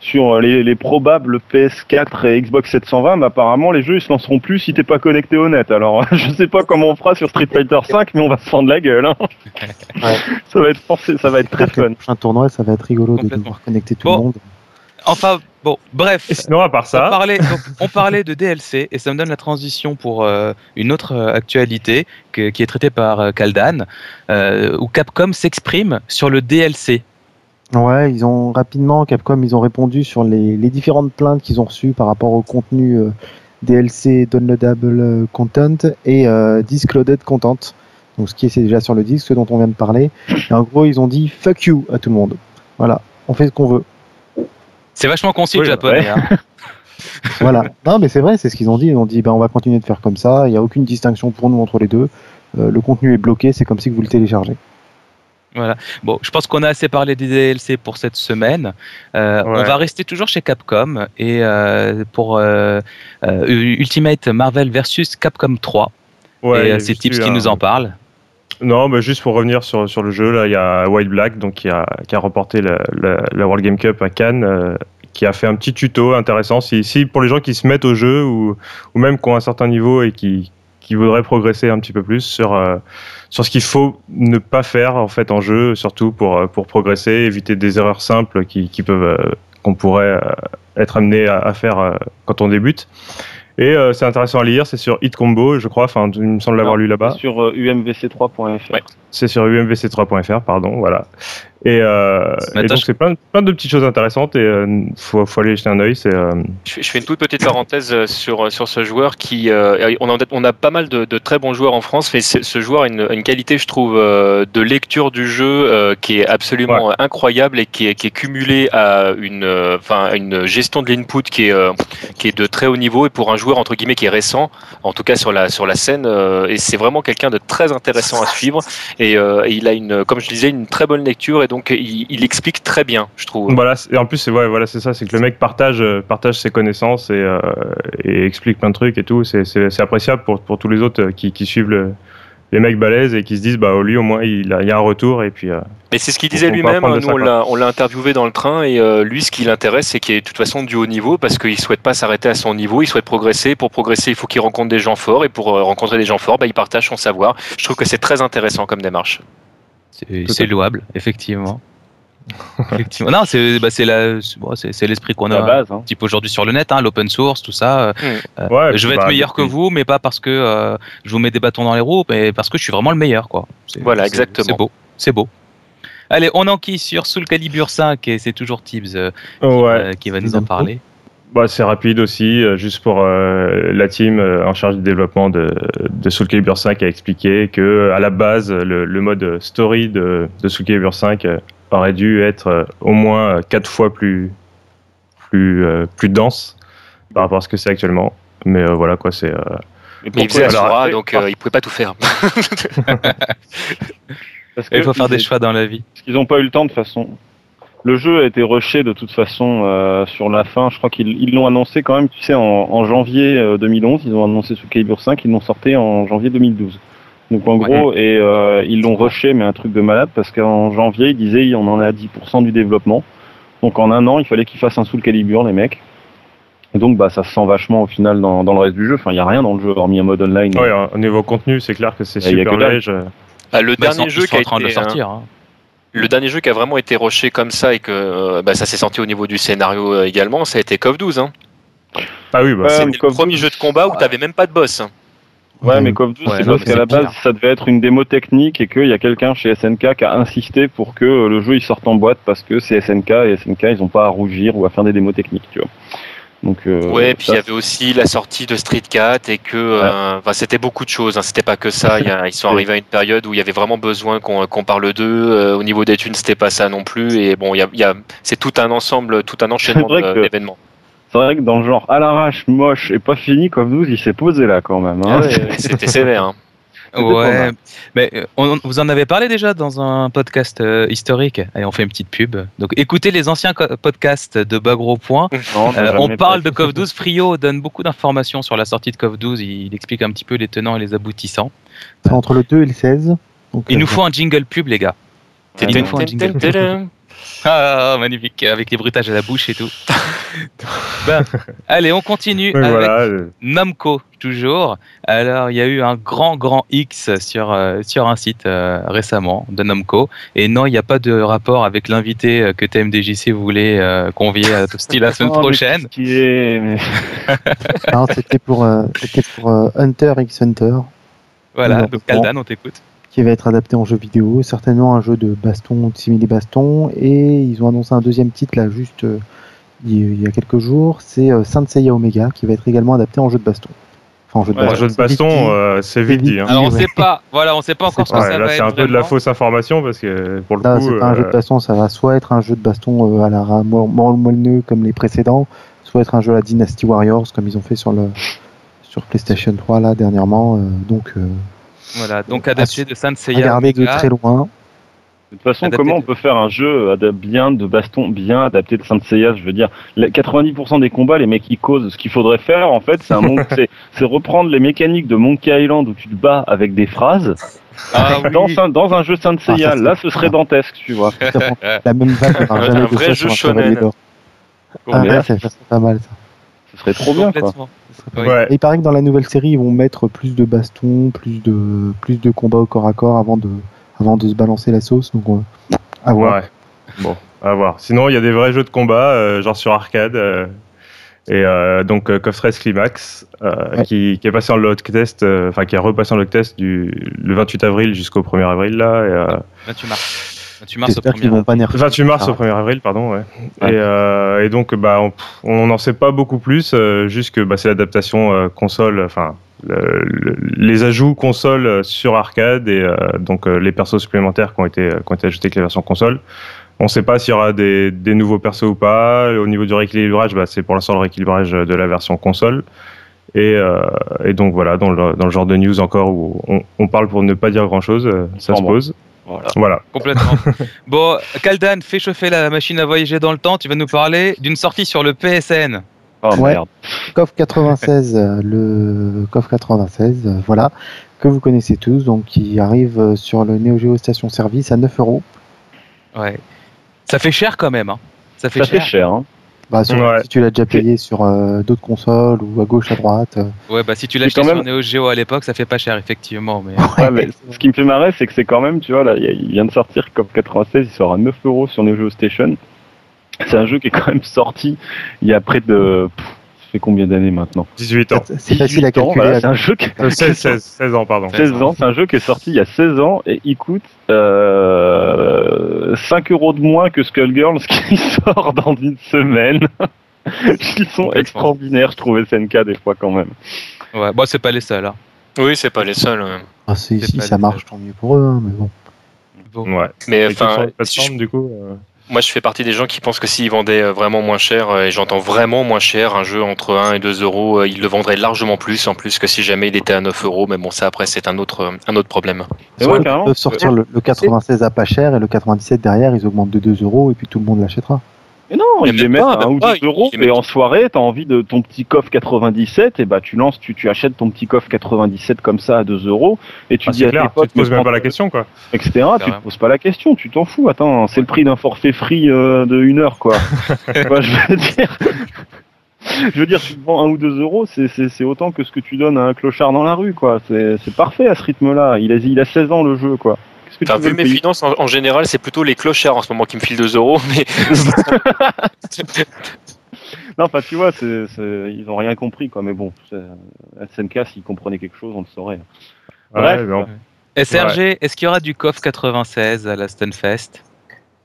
sur les, probables PS4 et Xbox 720, mais apparemment les jeux ils se lanceront plus si t'es pas connecté au net. Alors je sais pas comment on fera sur Street Fighter 5, mais on va se fendre la gueule. Hein. Ça va être forcé, ça va être très fun. Un tournoi, ça va être rigolo de devoir connecter tout le monde. Enfin, bon, bref. Et sinon, à part ça. On parlait, on parlait de DLC et ça me donne la transition pour euh, une autre euh, actualité qui est traitée par euh, Kaldan, où Capcom s'exprime sur le DLC. Ouais, ils ont rapidement, Capcom, ils ont répondu sur les, les différentes plaintes qu'ils ont reçues par rapport au contenu euh, DLC downloadable euh, content et euh, disc loaded content. Donc ce qui est déjà sur le disque, ce dont on vient de parler. Et en gros, ils ont dit fuck you à tout le monde. Voilà, on fait ce qu'on veut. C'est vachement concis le japonais. Hein. voilà. Non, mais c'est vrai, c'est ce qu'ils ont dit. Ils ont dit, ben, on va continuer de faire comme ça. Il n'y a aucune distinction pour nous entre les deux. le contenu est bloqué. C'est comme si vous le téléchargez. Voilà. Bon, je pense qu'on a assez parlé des DLC pour cette semaine. Euh, on va rester toujours chez Capcom et euh, pour euh, Ultimate Marvel versus Capcom 3. Ouais, et c'est Tips qui nous en parle. Non, mais juste pour revenir sur, sur le jeu, là, il y a White Black donc, qui, a, qui a remporté la, la, World Game Cup à Cannes, qui a fait un petit tuto intéressant. Si, si, pour les gens qui se mettent au jeu ou, ou même qui ont un certain niveau et qui, qui voudraient progresser un petit peu plus sur euh, sur ce qu'il faut ne pas faire en fait en jeu, surtout pour euh, pour progresser, éviter des erreurs simples qui, qui peuvent euh, qu'on pourrait être amené à, faire quand on débute. Et c'est intéressant à lire, c'est sur Hit Combo, je crois, enfin, il me semble l'avoir lu là-bas. Sur umvc3.fr. C'est sur umvc3.fr, pardon, voilà. Et, euh, et donc c'est plein, plein, de petites choses intéressantes et euh, faut, faut aller jeter un œil. C'est. Euh... Je, je, fais une toute petite parenthèse euh, sur sur ce joueur qui euh, on a on a pas mal de, de, très bons joueurs en France, mais ce joueur a une, une qualité, je trouve, de lecture du jeu qui est absolument ouais. incroyable et qui est, qui est cumulée à une enfin une gestion de l'input qui est qui est de très haut niveau et pour un joueur entre guillemets qui est récent, en tout cas sur la sur la scène et c'est vraiment quelqu'un de très intéressant à suivre et, et il a une comme je disais une très bonne lecture et donc donc il, il, explique très bien, je trouve. Voilà, et en plus c'est ouais, voilà, c'est ça, c'est que le mec partage partage ses connaissances et, euh, et, explique plein de trucs et tout. C'est appréciable pour, pour tous les autres qui, qui suivent le, les mecs balèzes et qui se disent bah lui au moins il, a, il y a un retour et puis. Euh, mais c'est ce qu'il disait lui-même. Nous on l'a on l'a interviewé dans le train et euh, lui ce qui l'intéresse c'est qu'il est de toute façon du haut niveau parce qu'il souhaite pas s'arrêter à son niveau, il souhaite progresser. Pour progresser il faut qu'il rencontre des gens forts et pour rencontrer des gens forts bah, il partage son savoir. Je trouve que c'est très intéressant comme démarche. C'est louable, effectivement. Effectivement. Non, c'est bah, l'esprit bon, qu'on a base, hein. un petit peu aujourd'hui sur le net, hein, l'open source, tout ça. Mmh. Euh, ouais, je vais être bah, meilleur que vous, mais pas parce que euh, je vous mets des bâtons dans les roues, mais parce que je suis vraiment le meilleur. Quoi. Voilà, exactement. C'est beau. C'est beau. Allez, on enquille sur Soul Calibur 5 et c'est toujours Tibbs euh, qui, ouais. qui, va nous en parler. Bah, c'est rapide aussi, juste pour euh, la team en charge du développement de, de Soul Calibur 5 a expliqué que à la base le, le mode story de, de Soul Calibur 5 aurait dû être euh, au moins quatre fois plus plus euh, plus dense par rapport à ce que c'est actuellement. Mais euh, voilà quoi, c'est. Mais il faisait donc euh, il pouvait pas tout faire. Parce il faut faire des choix dans la vie. Parce qu'ils n'ont pas eu le temps de façon. Le jeu a été rushé de toute façon euh, sur la fin. Je crois qu'ils l'ont annoncé quand même, tu sais, en, en janvier 2011. Ils ont annoncé sous Calibur 5. Ils l'ont sorti en janvier 2012. Donc en gros, ouais. et euh, ils l'ont rushé, mais un truc de malade, parce qu'en janvier, ils disaient on en est à 10% du développement. Donc en un an, il fallait qu'ils fassent un Soul Calibur, les mecs. Et donc bah ça se sent vachement au final dans, dans le reste du jeu. Enfin, il y a rien dans le jeu hormis un mode online. Ouais, au niveau contenu, c'est clair que c'est super léger. Ah, le bah, dernier jeu qui a été, de sortir. Hein. Le dernier jeu qui a vraiment été rushé comme ça et que euh, bah, ça s'est senti au niveau du scénario euh, également, ça a été KOF 12. Hein. Ah oui, bah, c'est le premier jeu de combat où tu t'avais même pas de boss. Ouais, mais KOF 12, ouais, c'est parce qu'à la base, ça devait être une démo technique et qu'il y a quelqu'un chez SNK qui a insisté pour que le jeu il sorte en boîte parce que c'est SNK et SNK ils ont pas à rougir ou à faire des démos techniques, tu vois. Donc, euh, ouais, puis il y avait aussi la sortie de Street 4 et que ouais. euh, c'était beaucoup de choses. Hein, c'était pas que ça. Y a, ils sont arrivés à une période où il y avait vraiment besoin qu'on qu parle d'eux. Euh, au niveau des thunes, c'était pas ça non plus. Et bon, il y a, y a c'est tout un ensemble, tout un enchaînement d'événements. C'est vrai que dans le genre à l'arrache, moche et pas fini, comme nous, il s'est posé là quand même. Hein. Ouais, C'était sévère. Hein. Ouais, mais on, vous en avez parlé déjà dans un podcast euh, historique. Allez, on fait une petite pub. Donc, écoutez les anciens podcasts de Bagro Point. Euh, on parle de CoF 12. Frio donne beaucoup d'informations sur la sortie de CoF 12. Il, il, explique un petit peu les tenants et les aboutissants. C'est entre le 2 et le 16. Donc, il euh, nous faut un jingle pub, les gars. Il nous faut un jingle pub. Ah, magnifique, avec les bruitages à la bouche et tout. ben, allez, on continue avec voilà. Namco, toujours. Alors, il y a eu un grand, grand X sur, euh, sur un site euh, récemment de Namco. Et non, il n'y a pas de rapport avec l'invité euh, que TMDJC voulait euh, convier à Toasty la semaine oh, prochaine. Qui est... Mais... non, c'était pour, euh, pour Hunter x Hunter. Voilà, donc Kaldan, on t'écoute qui va être adapté en jeu vidéo, certainement un jeu de baston, de simili baston, et ils ont annoncé un deuxième titre là juste euh, il y a quelques jours, c'est euh, Saint Seiya Omega qui va être également adapté en jeu de baston. Enfin, en jeu de ouais, baston, jeu de baston euh, c'est vite dit. Hein. Alors on sait pas, voilà, on sait pas encore ce que ouais, ça là, va C'est un peu de la fausse information parce que pour le là, coup. c'est pas un jeu de baston, ça va soit être un jeu de baston à la moelleux comme les précédents, soit être un jeu à la Dynasty Warriors comme ils ont fait sur le sur PlayStation 3 là dernièrement. donc voilà, donc adapté de Saint Seiya. Regardez de très loin. De toute façon, adapté comment on peut faire un jeu bien de baston, bien adapté de Saint Seiya Je veux dire, 90% des combats, les mecs ils causent. Ce qu'il faudrait faire, en fait, c'est reprendre les mécaniques de Monkey Island où tu te bats avec des phrases. Ah, dans, oui. un, dans, un, jeu Saint Seiya, ah, là, ce serait dantesque, tu vois. La même vague, un jamais vrai jeu shonen. Ah, ouais, ça serait pas mal ça. Ce serait trop bien, quoi. Ouais. Et il paraît que dans la nouvelle série, ils vont mettre plus de bastons, plus de, plus de combats au corps à corps avant de, avant de se balancer la sauce. Donc, euh, à voir. Ouais. Bon, à voir. Sinon, il y a des vrais jeux de combat, euh, genre sur arcade. Euh, Et euh, donc euh, Coff Race Climax, euh, Ouais. qui, qui est passé en log test, euh, enfin qui est repassé en log test du le 28 avril jusqu'au 1er avril là. Et, euh, 28 mars. 28 mars au J'espère qu'ils premier. vont pas nerfer. 28 mars Ah. au 1er avril, pardon, ouais. Ouais. Et, euh, et donc, bah, on- n'en sait pas beaucoup plus, euh, juste que bah, c'est l'adaptation euh, console, enfin, le- le- les ajouts console sur arcade et euh, donc euh, les persos supplémentaires qui ont été, qui ont été ajoutés avec la version console. On ne sait pas s'il y aura des, des nouveaux persos ou pas. Au niveau du rééquilibrage, bah, c'est pour l'instant le rééquilibrage de la version console. Et, euh, et donc voilà, dans le, dans le genre de news encore où on, on parle pour ne pas dire grand chose, ça se pose. Voilà. Voilà. Complètement. bon, Kaldan, fais chauffer la machine à voyager dans le temps. Tu vas nous parler d'une sortie sur le PSN. Oh Ouais. merde. COF 96, euh, le COF 96, euh, voilà, que vous connaissez tous, donc qui arrive euh, sur le Neo Geo Station Service à 9 euros. Ouais. Ça fait cher quand même. Hein. Ça fait Ça fait cher. cher. Hein. Bah, sur- Ouais. Si tu l'as déjà payé sur euh, d'autres consoles ou à gauche, à droite. euh, Ouais, bah si tu l'as acheté quand sur même- Neo Geo à l'époque, ça fait pas cher effectivement. Mais Ouais, mais ce qui me fait marrer, c'est que c'est quand même, tu vois, là, il vient de sortir COP 96, il sort à 9 euros sur Neo Geo Station. C'est un jeu qui est quand même sorti il y a près de. pff, fait combien d'années maintenant 18 ans. C'est facile à 18 ans, calculer. voilà, C'est un jeu qui Euh, 16, 16, 16 ans, pardon. 16 ans, c'est un jeu qui est sorti il y a 16 ans et il coûte euh, 5 euros de moins que Skullgirls qui sort dans une semaine. Ils sont extraordinaires, je trouve SNK des fois quand même. ouais, bon, c'est pas les seuls. Hein. Oui, c'est pas les seuls. Ah, si ça marche, tant mieux pour eux. hein, mais bon. Bon. Ouais. Mais enfin, du coup. euh, moi je fais partie des gens qui pensent que s'ils vendaient euh, vraiment moins cher, euh, et j'entends vraiment moins cher, un jeu entre 1 et 2 euros, euh, ils le vendraient largement plus, en plus que si jamais il était à 9 euros. Mais bon, ça après c'est un autre, un autre problème. Et Soit ouais, ils peuvent sortir le, le 96 à pas cher et le 97 derrière, ils augmentent de 2 euros et puis tout le monde l'achètera. Mais non, Mais ils les même mettent pas, à 1 même ou pas, 2 ils- euros et en soirée, t'as envie de ton petit coffre 97 et bah tu lances, tu, tu achètes ton petit coffre 97 comme ça à 2 euros et tu ah, dis c'est à clair, tes tu potes, te poses me même pas la question, quoi. etc. Tu te poses pas la question, tu t'en fous. Attends, c'est le prix d'un forfait free euh, de une heure, quoi. Bah, je veux dire, je veux dire, tu te vends un ou deux euros, c'est c'est c'est autant que ce que tu donnes à un clochard dans la rue, quoi. C'est c'est parfait à ce rythme-là. Il a il a 16 ans le jeu, quoi. Enfin, vu mes payer finances, en, en général, c'est plutôt les clochards en ce moment qui me filent 2 euros. Mais Non, enfin, tu vois, ils ont rien compris, quoi. Mais bon, SNK, s'ils comprenaient quelque chose, on le saurait. Bref. Ouais, SRG, est-ce qu'il y aura du KOF 96 à la Stunfest?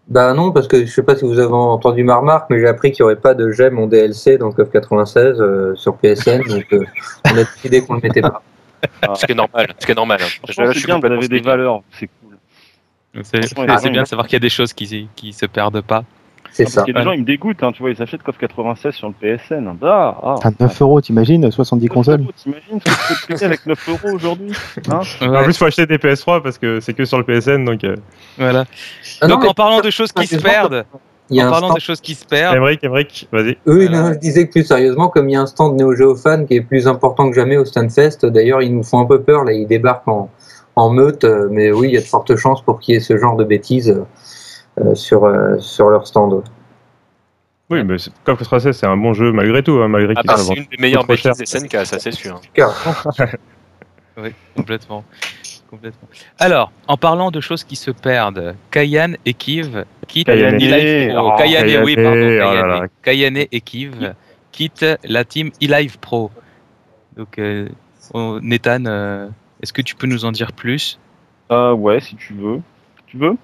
Bah non, parce que je sais pas si vous avez entendu ma remarque, mais j'ai appris qu'il n'y aurait pas de gemme en DLC dans CoF 96 euh, sur PSN, donc euh, on a décidé qu'on le mettait pas. ce qui est normal. Ce qui est normal. hein. Franchement, Je c'est suis bien, vous avez des valeurs, c'est cool. C'est il bien de savoir qu'il y a des choses qui, qui se perdent pas. C'est Ah, ça. parce qu'il y a des gens, ils me dégoûtent, hein, tu vois, ils achètent KOF 96 sur le PSN. Ah, ah. À 9 euros, t'imagines 70 consoles T'imagines ce que tu peux te avec 9 euros aujourd'hui hein En plus, faut acheter des PS3 parce que c'est que sur le PSN, donc. Euh... voilà. Ah non, Donc mais en parlant de choses qui se perdent, il y a en parlant stand- de choses qui se perdent, Emric, Emric, vas-y. Oui, non, je disais que plus sérieusement, comme il y a un stand Neo Geo Fan qui est plus important que jamais au Stunfest, d'ailleurs, ils nous font un peu peur, là, ils débarquent en, en meute, euh, mais oui, il y a de fortes chances pour qu'il y ait ce genre de bêtises euh, sur, euh, sur leur stand. Oui, mais c'est- KOF 96, c'est un bon jeu malgré tout, hein, malgré Ah qu'il bah, c'est une des meilleures bêtises SNK, ça c'est sûr. Oui, complètement. complètement. Alors, en parlant de choses qui se perdent, Kayane et Kiv quittent Kayane. eLive Pro. Oh, Kayane, oui, pardon. Kayane, oh Kayane. et Kiv quittent la team eLive Pro. Donc, euh, on- Nathan, euh, est-ce que tu peux nous en dire plus? Ah ouais, si tu veux. Tu veux?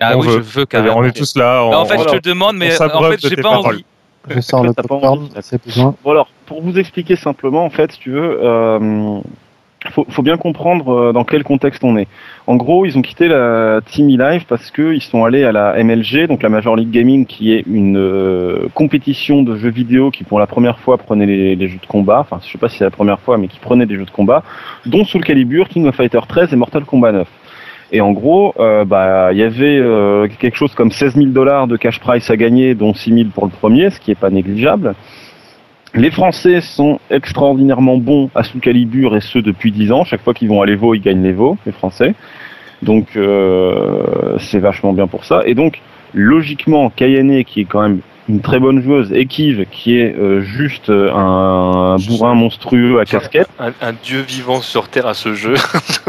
Ah On oui, veut. je veux carrément. On est tous là. Non, en fait, voilà. je te demande, mais On en fait, j'ai pas paroles. envie. Je sors le T'as pas popcorn, envie, c'est besoin. Bon alors, pour vous expliquer simplement, en fait, si tu veux, euh, faut, faut bien comprendre euh, dans quel contexte on est. En gros, ils ont quitté la Team eLive parce qu'ils sont allés à la MLG, donc la Major League Gaming, qui est une euh, compétition de jeux vidéo qui, pour la première fois, prenait les, les jeux de combat. Enfin, je sais pas si c'est la première fois, mais qui prenait des jeux de combat, dont Soul Calibur, King of Fighter 13 et Mortal Kombat 9. Et en gros, euh, bah, il y avait euh, quelque chose comme 16 000 dollars de cash price à gagner, dont 6 000 pour le premier, ce qui est pas négligeable. Les Français sont extraordinairement bons à sous Calibur et ce depuis 10 ans. Chaque fois qu'ils vont à l'Evo, ils gagnent l'Evo, les Français. Donc euh, c'est vachement bien pour ça. Et donc logiquement, Kayane qui est quand même une très bonne joueuse, et Kiv qui est euh, juste euh, un bourrin monstrueux à casquette, Un, un dieu vivant sur Terre à ce jeu.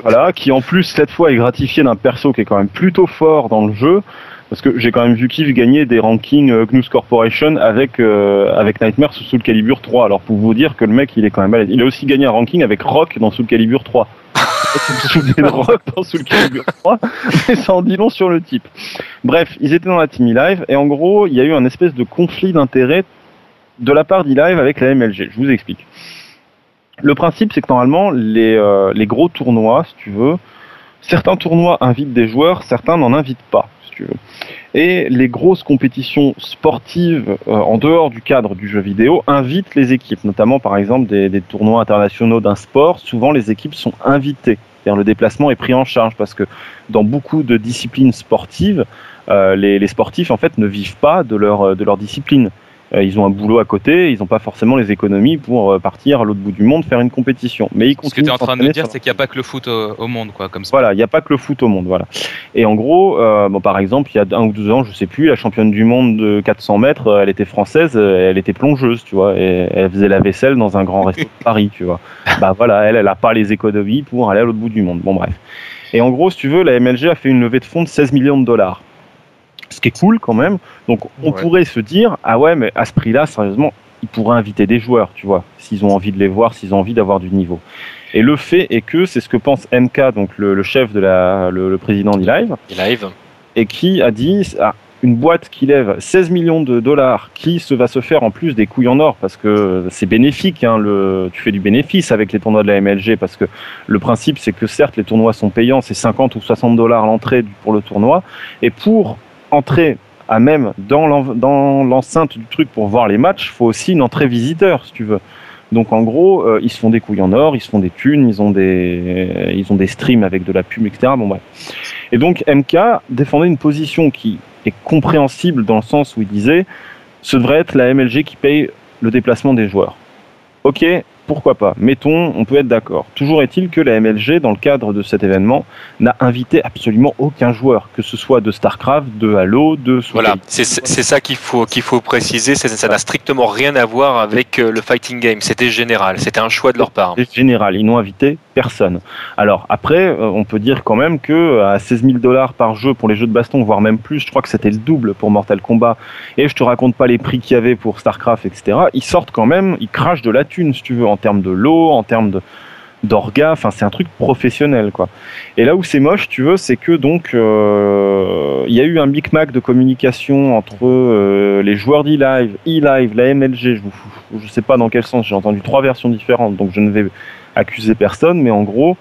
voilà, qui en plus cette fois est gratifié d'un perso qui est quand même plutôt fort dans le jeu. Parce que j'ai quand même vu Kiv gagner des rankings euh, Gnus Corporation avec euh, avec Nightmare sous Soul Calibur 3. Alors pour vous dire que le mec il est quand même balèze. Il a aussi gagné un ranking avec Rock dans Soul Calibur 3. vous vous souvenez de Rock dans Soul Calibur 3 Mais ça en dit long sur le type. Bref, ils étaient dans la team live et en gros il y a eu un espèce de conflit d'intérêts de la part d'e-live avec la MLG. Je vous explique. Le principe c'est que normalement les euh, les gros tournois, si tu veux, certains tournois invitent des joueurs, certains n'en invitent pas. Et les grosses compétitions sportives euh, en dehors du cadre du jeu vidéo invitent les équipes, notamment par exemple des, tournois internationaux d'un sport. Souvent, les équipes sont invitées. Le déplacement est pris en charge parce que dans beaucoup de disciplines sportives, euh, les, sportifs en fait ne vivent pas de leur de leur discipline. Euh, ils ont un boulot à côté, ils n'ont pas forcément les économies pour euh, partir à l'autre bout du monde faire une compétition. Mais ils Ce que tu es en train de nous dire, c'est qu'il n'y a pas que le foot au, au monde, quoi, comme ça. voilà, il n'y a pas que le foot au monde, voilà. Et en gros, euh, bon, par exemple, il y a un ou deux ans, je sais plus, la championne du monde de 400 mètres, elle était française, elle était plongeuse, tu vois, et elle faisait la vaisselle dans un grand resto de Paris, tu vois. Bah voilà, elle, elle a pas les économies pour aller à l'autre bout du monde. Bon bref. Et en gros, si tu veux, la MLG a fait une levée de fonds de 16 millions de dollars. Ce qui est cool quand même. Donc on Ouais. pourrait se dire, ah ouais, mais à ce prix-là, sérieusement, ils pourraient inviter des joueurs, tu vois, s'ils ont envie de les voir, s'ils ont envie d'avoir du niveau. Et le fait est que c'est ce que pense MK, donc le, le chef de la, le, le président d'E-Live, Live. et qui a dit ah, une boîte qui lève 16 millions de dollars, qui se va se faire en plus des couilles en or, parce que c'est bénéfique, hein, le, tu fais du bénéfice avec les tournois de la MLG, parce que le principe c'est que certes les tournois sont payants, c'est 50 ou 60 dollars l'entrée pour le tournoi, et pour entrer à même dans l'en- dans l'enceinte du truc pour voir les matchs, faut aussi une entrée visiteur si tu veux. Donc en gros, euh, ils se font des couilles en or, ils se font des thunes, ils ont des, ils ont des streams avec de la pub, etc. Bon. Et donc MK défendait une position qui est compréhensible dans le sens où il disait ce devrait être la MLG qui paye le déplacement des joueurs. Ok, pourquoi pas Mettons, on peut être d'accord. Toujours est-il que la MLG, dans le cadre de cet événement, n'a invité absolument aucun joueur, que ce soit de StarCraft, de Halo, de Voilà, c'est ça qu'il faut qu'il faut préciser. Ça n'a strictement rien à voir avec euh, le fighting game. C'était général. C'était un choix de leur part. C'est général, ils n'ont invité personne. Alors après, euh, on peut dire quand même que euh, à 16 000 dollars par jeu pour les jeux de baston, voire même plus, je crois que c'était le double pour Mortal Kombat, et je te raconte pas les prix qu'il y avait pour StarCraft, etc. Ils sortent quand même, ils crachent de la thune, si tu veux, en termes de lot, en termes de d'orga, enfin c'est un truc professionnel quoi. Et là où c'est moche, tu veux, c'est que donc euh, il y a eu un micmac de communication entre euh, les joueurs d'e-live, e-live, la MLG, je, vous, je sais pas dans quel sens, j'ai entendu trois versions différentes, donc je ne vais accuser personne, mais en gros,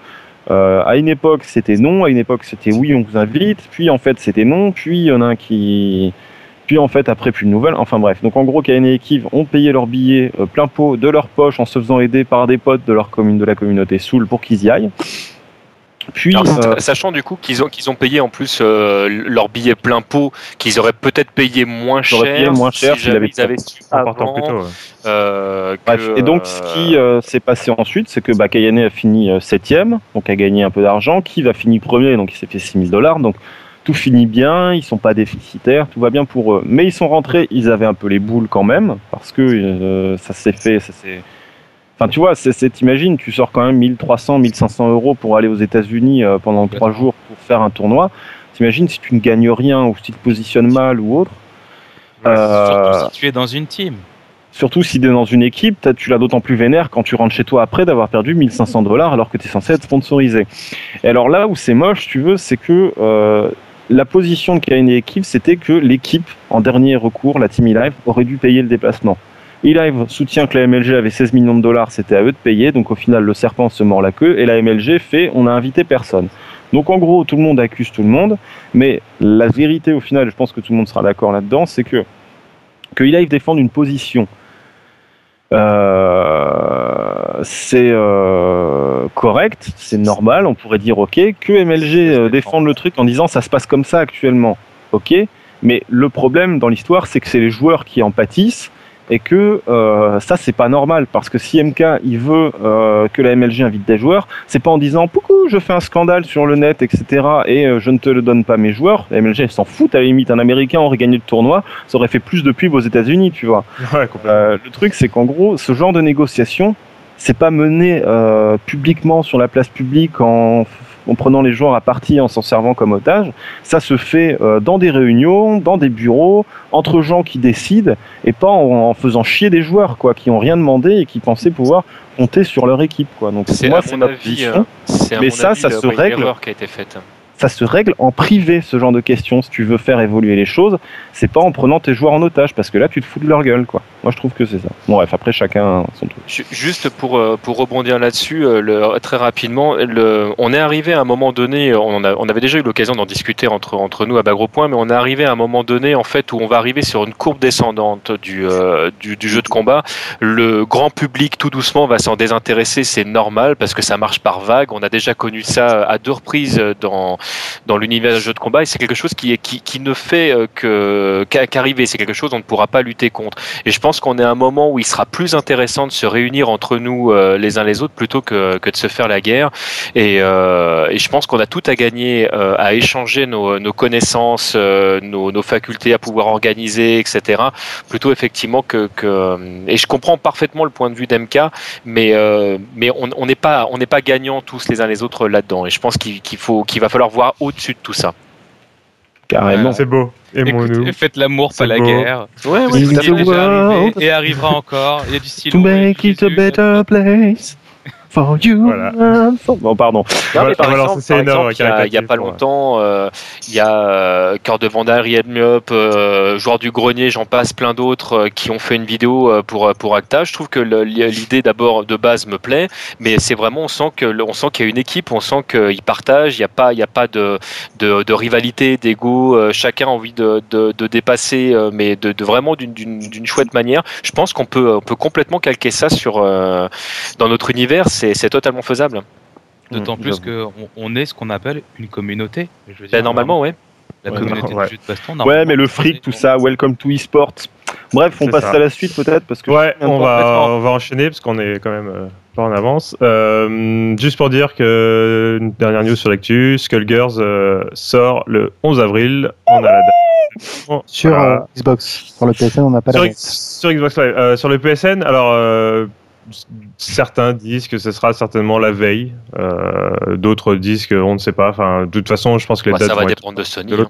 euh, à une époque c'était non, à une époque c'était oui, on vous invite, puis en fait c'était non, puis il y en a un qui. Puis en fait après plus de nouvelles, enfin bref. Donc en gros, Kaine et Kiv ont payé leurs billets euh, plein pot de leur poche en se faisant aider par des potes de leur commune, de la communauté Soul pour qu'ils y aillent. Puis Alors, euh, sachant du coup qu'ils ont qu'ils ont payé en plus euh, leur billet plein pot, qu'ils auraient peut-être payé moins Ils auraient cher, payé moins cher si jamais ils avaient su avant, plus tôt. ouais. euh, que, et donc ce qui euh, s'est passé ensuite, c'est que bah, Kayane a fini euh, septième, donc a gagné un peu d'argent. Kiv a fini premier, donc il s'est fait 6000 dollars. Donc tout finit bien, ils sont pas déficitaires, tout va bien pour eux. Mais ils sont rentrés, ils avaient un peu les boules quand même, parce que euh, ça s'est fait, ça s'est... Enfin, tu vois, c'est, c'est- t'imagines, tu sors quand même 1300, 1500 euros pour aller aux États-Unis euh, pendant trois jours pour faire un tournoi. T'imagines si tu ne gagnes rien ou si tu te positionnes mal ou autre. Euh, Surtout si tu es dans une team. Surtout si tu es dans une équipe, tu l'as d'autant plus vénère quand tu rentres chez toi après d'avoir perdu 1500 dollars alors que tu es censé être sponsorisé. Et alors là où c'est moche, tu veux, c'est que euh, la position de Kaine et l'équipe, c'était que l'équipe, en dernier recours, la Team E-Live, aurait dû payer le déplacement. E-Live soutient que la MLG avait 16 millions de dollars, c'était à eux de payer, donc au final le serpent se mord la queue, et la MLG fait on a invité personne. Donc en gros, tout le monde accuse tout le monde, mais la vérité au final, je pense que tout le monde sera d'accord là-dedans, c'est que que E-Live défende une position euh, c'est euh, correct, c'est normal, on pourrait dire ok, que MLG euh, défende le truc en disant ça se passe comme ça actuellement, ok, mais le problème dans l'histoire c'est que c'est les joueurs qui en pâtissent et que euh, ça c'est pas normal parce que si MK il veut euh, que la MLG invite des joueurs, c'est pas en disant coucou je fais un scandale sur le net etc et euh, je ne te le donne pas mes joueurs, la MLG elle s'en fout, à la limite un Américain aurait gagné le tournoi, ça aurait fait plus de pub aux États-Unis tu vois. Ouais, le truc, c'est qu'en gros, ce genre de négociation, c'est pas mené publiquement sur la place publique en, en prenant les joueurs à partie, en s'en servant comme otage. Ça se fait euh, dans des réunions, dans des bureaux, entre gens qui décident, et pas en, en faisant chier des joueurs, quoi, qui ont rien demandé et qui pensaient pouvoir compter sur leur équipe, quoi. Donc C'est moi, c'est mon ma position. euh, Mais ça, avis, ça le- se oui, règle. l'erreur qui a été faite. Ça se règle en privé ce genre de questions. Si tu veux faire évoluer les choses, c'est pas en prenant tes joueurs en otage parce que là tu te fous de leur gueule quoi. Moi je trouve que c'est ça. Bon bref, après chacun son truc. Ju- Juste pour, euh, pour rebondir là-dessus, euh, très rapidement, on est arrivé à un moment donné, on, avait déjà eu l'occasion d'en discuter entre, entre nous à bas gros point, mais on est arrivé à un moment donné en fait où on va arriver sur une courbe descendante du, euh, du, du jeu de combat. Le grand public tout doucement va s'en désintéresser, c'est normal parce que ça marche par vague. On a déjà connu ça à deux reprises dans, dans l'univers du jeu de combat et c'est quelque chose qui, ne fait euh, qu'arriver. C'est quelque chose on ne pourra pas lutter contre. Et je pense qu'on est à un moment où il sera plus intéressant de se réunir entre nous euh, les uns les autres plutôt que, de se faire la guerre. Et, euh, et je pense qu'on a tout à gagner à échanger nos, connaissances, nos, facultés à pouvoir organiser, etc. Plutôt effectivement que, et je comprends parfaitement le point de vue d'MK, mais on n'est pas on n'est pas gagnants tous les uns les autres là-dedans. Et je pense qu'il qu'il va falloir voir au-dessus de tout ça. Carrément. C'est beau. Écoutez, faites l'amour, pas la beau. guerre. Ouais, ouais, C'est tout à fait. déjà arrivé world. et arrivera encore. Il y a du style. To make it a better place for you. Voilà. for- Bon pardon. Non, Voilà, mais par exemple, par il y a- pas longtemps, euh, il y a euh, Cœur de Vanda, Ried Miop, euh, Joueur du Grenier, j'en passe plein d'autres euh, qui ont fait une vidéo euh, pour pour Acta. Je trouve que l'idée d'abord de base me plaît, mais c'est vraiment on sent qu'il y a une équipe, on sent qu'ils partagent. Il n'y a pas il y a pas de de, de rivalité, d'ego. euh, chacun a envie de, de, de dépasser, euh, mais de, de vraiment d'une- d'une d'une chouette manière. Je pense qu'on peut on peut complètement calquer ça sur euh, dans notre univers. C'est totalement faisable. D'autant Mmh, plus qu'on on est ce qu'on appelle une communauté. Je veux Ben, dire, normalement, ouais. La Ouais, communauté ouais. du jeu de baston. Ouais, mais le fric, tout ça, welcome to eSports. Bref, on passe ça. à la suite peut-être parce que Ouais, on va, complètement. on va enchaîner parce qu'on est quand même euh, pas en avance. Euh, juste pour dire que une dernière news sur l'actu, Skullgirls euh, sort le 11 avril. On a la date. Sur euh, Xbox. Sur le PSN, on n'a pas sur, la X- sur Xbox Live. Euh, sur le PSN, alors euh, certains disent que ce sera certainement la veille. Euh, D'autres disent qu'on ne sait pas. Enfin, de toute façon, je pense que les Bah, dates ça va dépendre de Sony. de.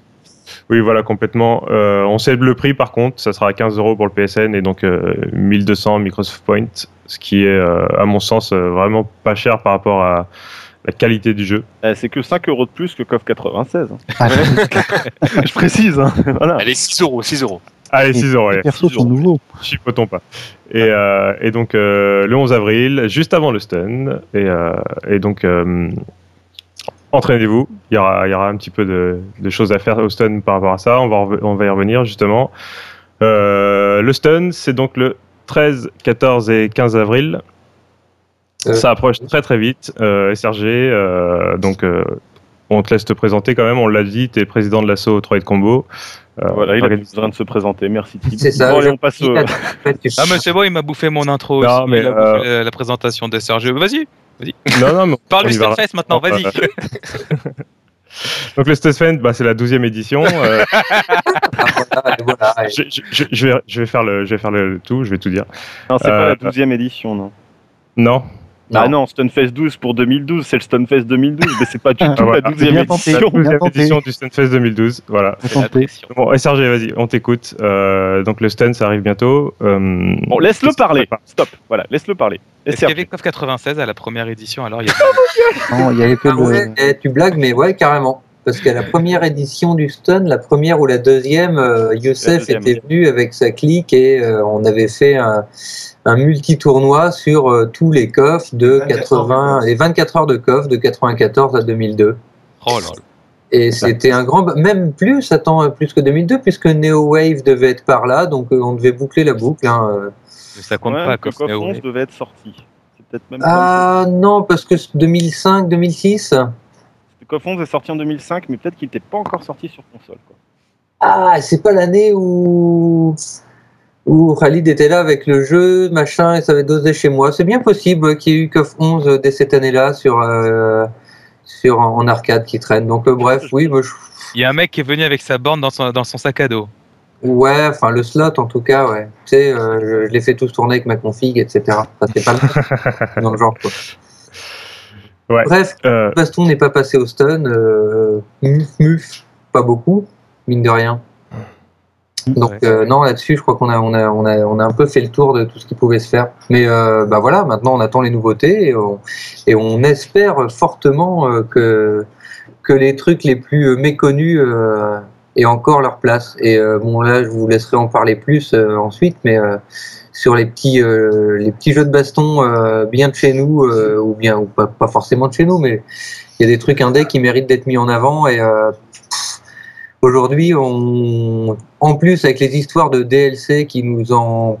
Oui, voilà, complètement. Euh, on sait le prix par contre, ça sera à 15 euros pour le PSN et donc euh, 1200 Microsoft Points, ce qui est, euh, à mon sens, euh, vraiment pas cher par rapport à la qualité du jeu. Eh, c'est que 5 euros de plus que KOF 96. hein. Ah, je précise. Hein. Voilà. Allez, 6 euros, 6 euros. Allez, 6 euros, les persos sont nouveaux. chipotons pas. Et, euh, et donc euh, le 11 avril, juste avant le stun, et, euh, et donc euh, entraînez-vous. Il y aura, il y aura un petit peu de, de choses à faire au stun par rapport à ça. On va, rev- on va y revenir justement. Euh, le stun, c'est donc le 13, 14 et 15 avril. Ça approche très très vite. Euh, SRG, euh, donc euh, on te laisse te présenter quand même. On l'a dit, tu es président de l'assaut 3 de combo. Euh, Voilà, il a besoin de se présenter. Merci Tim. C'est ça. Bon, allez, je- on passe au... Ah, mais c'est bon, il m'a bouffé mon intro. Non, aussi. mais, il a euh, bouffé la, la présentation de Sergio. Vas-y, Non, non, mais parle du. Stunfest maintenant, vas-y. Donc le Stunfest, bah, c'est la 12e édition. Euh, je, je- je- je vais, je vais faire le, je vais faire le tout, je vais tout dire. Non, c'est Euh, pas la 12e édition, non. Non, Ah non, Stunfest 12 pour 2012, c'est le Stunfest 2012, mais c'est pas du tout voilà. la 12e Bien tenté. édition. Bien 12e tenté. édition du Stunfest 2012. Voilà. Bon, SRG, vas-y, on t'écoute. Euh, donc le stun, ça arrive bientôt. Euh, Bon, laisse-le parler. Stop. Voilà, laisse-le parler. Est-ce qu'il y avait KOF 96 à la première édition alors il y a... Non, il y avait que Ah le. eh, tu blagues, mais ouais, carrément. Parce qu'à la première édition du Stun, la première ou la deuxième, euh, Youssef La deuxième. était venu avec sa clique et euh, on avait fait un, un multi-tournoi sur euh, tous les coffres de 24 80 heures de et 24 heures de coffres de 94 à 2002. Oh là là. Et c'était un grand, même plus, attends, plus que 2002, puisque Neo Wave devait être par là, donc euh, on devait boucler la boucle. hein. Mais ça compte Ouais, pas, KOF Neo. 11 devait être sorti. C'est peut-être même Ah non, parce que 2005, 2006. KOF 11 est sorti en 2005, mais peut-être qu'il n'était pas encore sorti sur console. Quoi. Ah, c'est pas l'année où où Khalid était là avec le jeu, machin, et ça avait dosé chez moi. C'est bien possible qu'il y ait eu KOF 11 dès cette année-là sur euh, sur en arcade qui traîne. Donc euh, bref, oui, moi, je- Il y a un mec qui est venu avec sa borne dans son, dans son sac à dos. Ouais, enfin le slot en tout cas, ouais. Tu sais, euh, je, je l'ai fait tous tourner avec ma config, etc. Ça c'est pas dans le genre. Quoi. Ouais. Bref, Euh, Baston n'est pas passé au stun. Euh, muf, muf, pas beaucoup, mine de rien. Donc Ouais. euh, non, là-dessus, je crois qu'on a, on a, on a, on a un peu fait le tour de tout ce qui pouvait se faire. Mais euh, bah voilà, maintenant on attend les nouveautés et on, et on espère fortement euh, que que les trucs les plus méconnus euh, aient encore leur place. Et euh, bon là, je vous laisserai en parler plus euh, ensuite, mais euh, sur les petits euh, les petits jeux de baston euh, bien de chez nous euh, ou bien ou pas, forcément de chez nous, mais il y a des trucs indés qui méritent d'être mis en avant et Aujourd'hui, on, en plus avec les histoires de DLC qui nous en,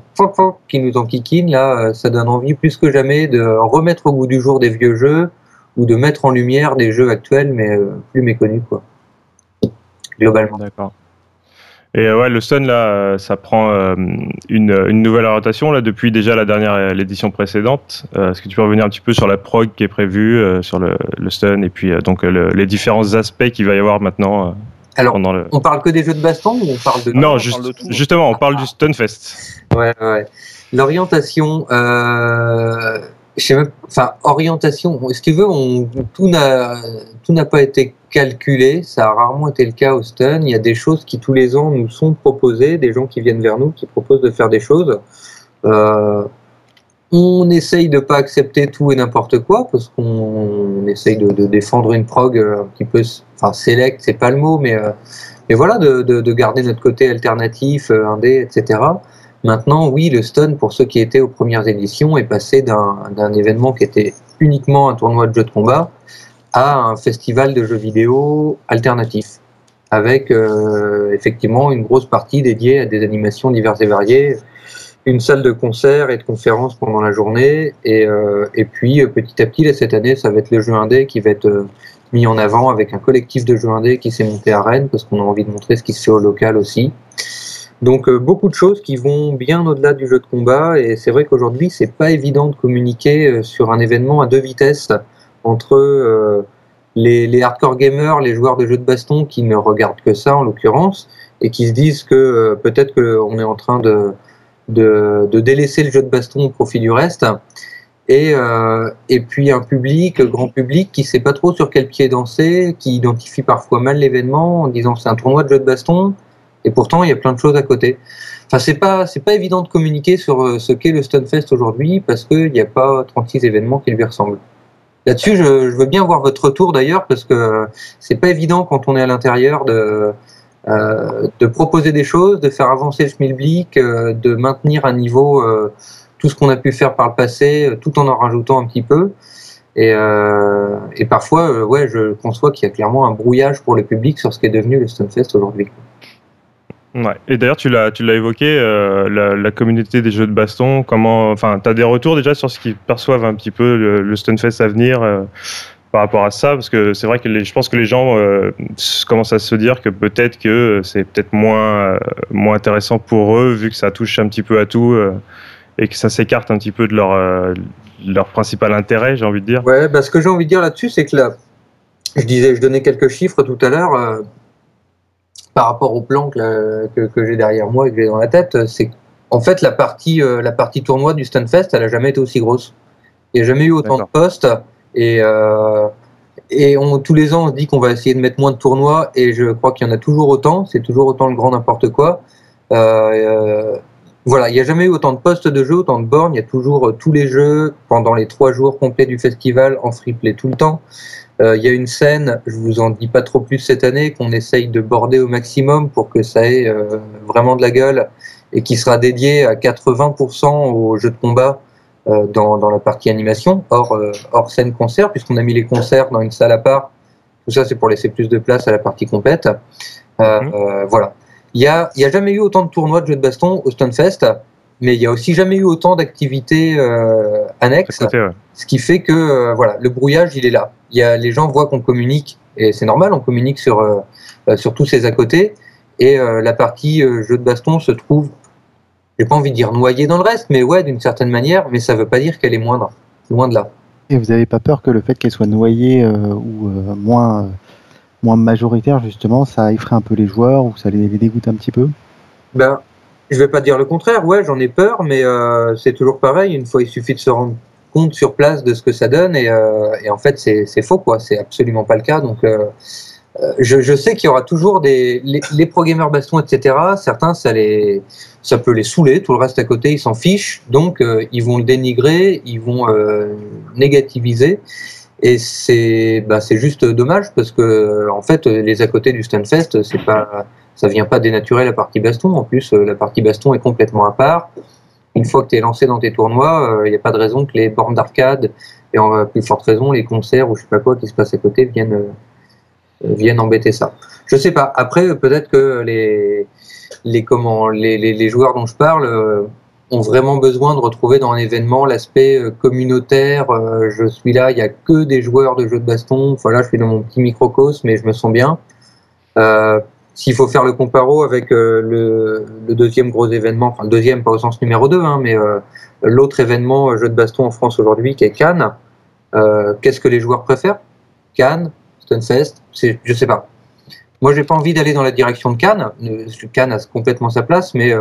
qui nous en là, ça donne envie plus que jamais de remettre au goût du jour des vieux jeux ou de mettre en lumière des jeux actuels mais plus méconnus, quoi. Globalement. D'accord. Et euh, ouais, le stun là, euh, ça prend euh, une, une nouvelle orientation là depuis déjà la dernière l'édition précédente. Euh, Est-ce que tu peux revenir un petit peu sur la prog qui est prévue euh, sur le, le stun et puis euh, donc le- les différents aspects qu'il va y avoir maintenant euh, Alors, pendant le. on parle que des jeux de baston ou on parle de Non, on juste- parle de tout. justement, on parle du Stunfest. Ouais, ouais. L'orientation, euh, je sais même, enfin, orientation, si tu veux, on, tout n'a, tout n'a pas été calculé, ça a rarement été le cas au stun. Il y a des choses qui tous les ans nous sont proposées, des gens qui viennent vers nous, qui proposent de faire des choses. Euh, on essaye de pas accepter tout et n'importe quoi parce qu'on essaye de, défendre une prog un petit peu, enfin select, c'est pas le mot, mais euh, mais voilà, de, de, de garder notre côté alternatif, euh, indé, etc. Maintenant, oui, le stun, pour ceux qui étaient aux premières éditions, est passé d'un événement qui était uniquement un tournoi de jeux de combat à un festival de jeux vidéo alternatif, avec euh, effectivement une grosse partie dédiée à des animations diverses et variées, une salle de concert et de conférences pendant la journée, et, euh, et puis euh, petit à petit, là, cette année, ça va être le jeu indé qui va être euh, mis en avant avec un collectif de jeux indé qui s'est monté à Rennes, parce qu'on a envie de montrer ce qui se fait au local aussi. Donc euh, beaucoup de choses qui vont bien au-delà du jeu de combat et c'est vrai qu'aujourd'hui c'est pas évident de communiquer euh, sur un événement à deux vitesses entre euh, les, hardcore gamers, les joueurs de jeux de baston qui ne regardent que ça en l'occurrence et qui se disent que euh, peut-être qu'on est en train de, délaisser le jeu de baston au profit du reste et, euh, puis un public, grand public qui sait pas trop sur quel pied danser, qui identifie parfois mal l'événement en disant c'est un tournoi de jeux de baston et pourtant, il y a plein de choses à côté. Enfin, c'est pas, pas évident de communiquer sur ce qu'est le Stunfest aujourd'hui parce qu'il n'y a pas 36 événements qui lui ressemblent. Là-dessus, je, je veux bien voir votre retour d'ailleurs parce que c'est pas évident quand on est à l'intérieur de, euh, de proposer des choses, de faire avancer le schmilblick, euh, de maintenir un niveau euh, tout ce qu'on a pu faire par le passé, euh, tout en en rajoutant un petit peu. Et, euh, et parfois, euh, ouais, je conçois qu'il y a clairement un brouillage pour le public sur ce qui est devenu le Stunfest aujourd'hui. Ouais. Et d'ailleurs, tu l'as, tu l'as évoqué, euh, la, la communauté des jeux de baston. Comment, enfin, t'as des retours déjà sur ce qu'ils perçoivent un petit peu le, le Stunfest à venir euh, par rapport à ça, parce que c'est vrai que les, je pense que les gens euh, commencent à se dire que peut-être que c'est peut-être moins, euh, moins intéressant pour eux vu que ça touche un petit peu à tout euh, et que ça s'écarte un petit peu de leur, euh, leur principal intérêt, j'ai envie de dire. Ouais, bah, ce que j'ai envie de dire là-dessus, c'est que là, je disais, je donnais quelques chiffres tout à l'heure euh, par rapport au plan que, la- que, que j'ai derrière moi et que j'ai dans la tête. C'est en fait la partie, euh, la partie tournoi du Stunfest, elle a jamais été aussi grosse. Il n'y a jamais eu autant de postes et euh, et on, tous les ans, on se dit qu'on va essayer de mettre moins de tournois et je crois qu'il y en a toujours autant. C'est toujours autant le grand n'importe quoi. Euh, voilà, il n'y a jamais eu autant de postes de jeu, autant de bornes. Il y a toujours tous les jeux pendant les trois jours complets du festival en free play tout le temps. Euh, Il y a une scène, je vous en dis pas trop plus cette année, qu'on essaye de border au maximum pour que ça ait euh, vraiment de la gueule et qui sera dédiée à 80% aux jeux de combat euh, dans, dans la partie animation, hors, hors scène concert, puisqu'on a mis les concerts dans une salle à part. Tout ça, c'est pour laisser plus de place à la partie compète. Mhm. euh, voilà. Il y a, y a jamais eu autant de tournois de jeux de baston au Stunfest, mais il y a aussi jamais eu autant d'activités euh, annexes. À côté, ouais. Ce qui fait que euh, voilà, le brouillage, il est là. Il y a, les gens voient qu'on communique, et c'est normal, on communique sur, euh, sur tous ces à côté, et euh, la partie euh, jeu de baston se trouve, j'ai pas envie de dire noyée dans le reste, mais ouais, d'une certaine manière, mais ça veut pas dire qu'elle est moindre, loin de là. Et vous n'avez pas peur que le fait qu'elle soit noyée euh, ou euh, moins, euh, moins majoritaire, justement, ça effraie un peu les joueurs ou ça les, les dégoûte un petit peu? Ben, je vais pas dire le contraire, ouais, j'en ai peur, mais euh, c'est toujours pareil. Une fois, il suffit de se rendre compte sur place de ce que ça donne, et, euh, et en fait, c'est c'est faux, quoi. C'est absolument pas le cas. Donc, euh, euh, je, je sais qu'il y aura toujours des les, les pro gamers baston, etc. Certains, ça les ça peut les saouler. Tout le reste à côté, ils s'en fichent. Donc, euh, ils vont le dénigrer, ils vont euh, négativiser. Et c'est bah, c'est juste dommage parce que en fait les à côté du Stunfest c'est pas ça vient pas dénaturer la partie baston en plus euh, la partie baston est complètement à part une fois que tu es lancé dans tes tournois il n'y a pas de raison que les bornes d'arcade et en à plus forte raison les concerts ou je sais pas quoi qui se passent à côté viennent euh, viennent embêter ça je sais pas après euh, peut-être que les les comment les, les, joueurs dont je parle euh, ont vraiment besoin de retrouver dans un événement l'aspect euh, communautaire. euh, je suis là, il y a que des joueurs de jeux de baston. Voilà, je suis dans mon petit microcosme, mais je me sens bien. Euh, S'il faut faire le comparo avec euh, le, deuxième gros événement, enfin le deuxième pas au sens numéro 2, hein, mais euh, l'autre événement euh, jeu de baston en France aujourd'hui qui est Cannes, qu'est-ce que les joueurs préfèrent? Cannes, Stunfest, je sais pas. Moi, j'ai pas envie d'aller dans la direction de Cannes. Cannes a complètement sa place, mais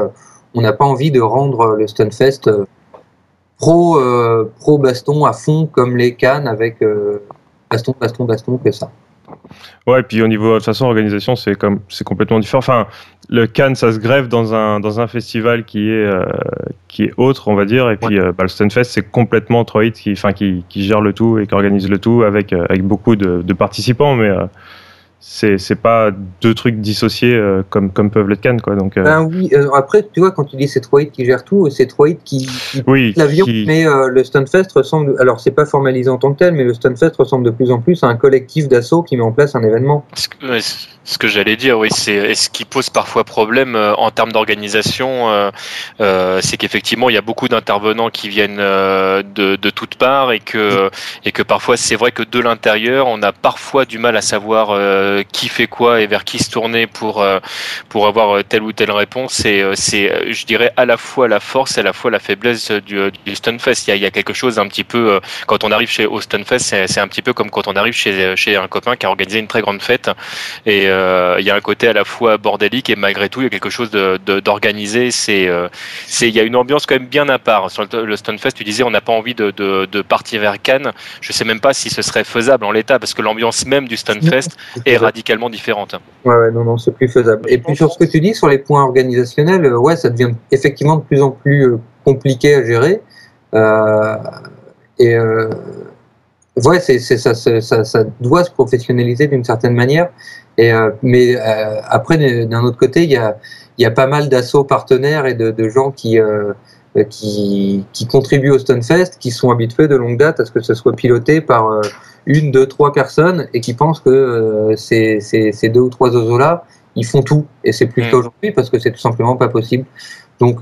on n'a pas envie de rendre le Stunfest pro, baston à fond comme les Cannes avec baston, baston, baston que ça. Ouais, et puis au niveau de toute façon organisation, c'est comme c'est complètement différent. Enfin, le Cannes, ça se greffe dans un dans un festival qui est euh, qui est autre, on va dire, et puis euh, bah, le Stunfest, c'est complètement 3 qui enfin qui, qui gère le tout et qui organise le tout avec euh, avec beaucoup de, de participants, mais euh, c'est c'est pas deux trucs dissociés euh, comme comme peuvent l'être Cannes, quoi. Donc euh, Ben oui, euh, après, tu vois, quand tu dis c'est 3 qui gère tout, c'est 3 qui, qui oui, l'avion, qui- mais euh, le Stunfest ressemble, alors c'est pas formalisé en tant que tel, mais le Stunfest ressemble de plus en plus à un collectif d'assaut qui met en place un événement. Ce que, j'allais dire, oui, c'est ce qui pose parfois problème euh, en termes d'organisation, euh, euh, c'est qu'effectivement il y a beaucoup d'intervenants qui viennent euh, de, de toutes parts et que et que parfois c'est vrai que de l'intérieur on a parfois du mal à savoir euh, qui fait quoi et vers qui se tourner pour euh, pour avoir telle ou telle réponse. Et c'est, je dirais, à la fois la force et à la fois la faiblesse du, du Stunfest. Il y a, il y a quelque chose un petit peu quand on arrive chez au Stunfest, c'est c'est un petit peu comme quand on arrive chez chez un copain qui a organisé une très grande fête et euh, il y a un côté à la fois bordélique et malgré tout il y a quelque chose de de- d'organisé. C'est euh, il y a une ambiance quand même bien à part sur le, le Stunfest. Tu disais on n'a pas envie de, de partir vers Cannes. Je sais même pas si ce serait faisable en l'état parce que l'ambiance même du Stunfest est radicalement différente. Ouais, ouais, non, non, c'est plus faisable. Et puis sur ce que tu dis, sur les points organisationnels, euh, ouais, ça devient effectivement de plus en plus euh, compliqué à gérer. Euh, et ouais, c'est, ça, ça, ça, ça doit se professionnaliser d'une certaine manière. Et, euh, mais euh, après, d'un autre côté, il y a, il y a pas mal d'assauts partenaires et de, de gens qui, euh, qui, qui contribuent au Stunfest, qui sont habitués de longue date à ce que ce soit piloté par une, deux, trois personnes et qui pensent que ces, ces, ces deux ou trois oiseaux-là, ils font tout. Et c'est plus le cas Mm. aujourd'hui parce que c'est tout simplement pas possible. Donc,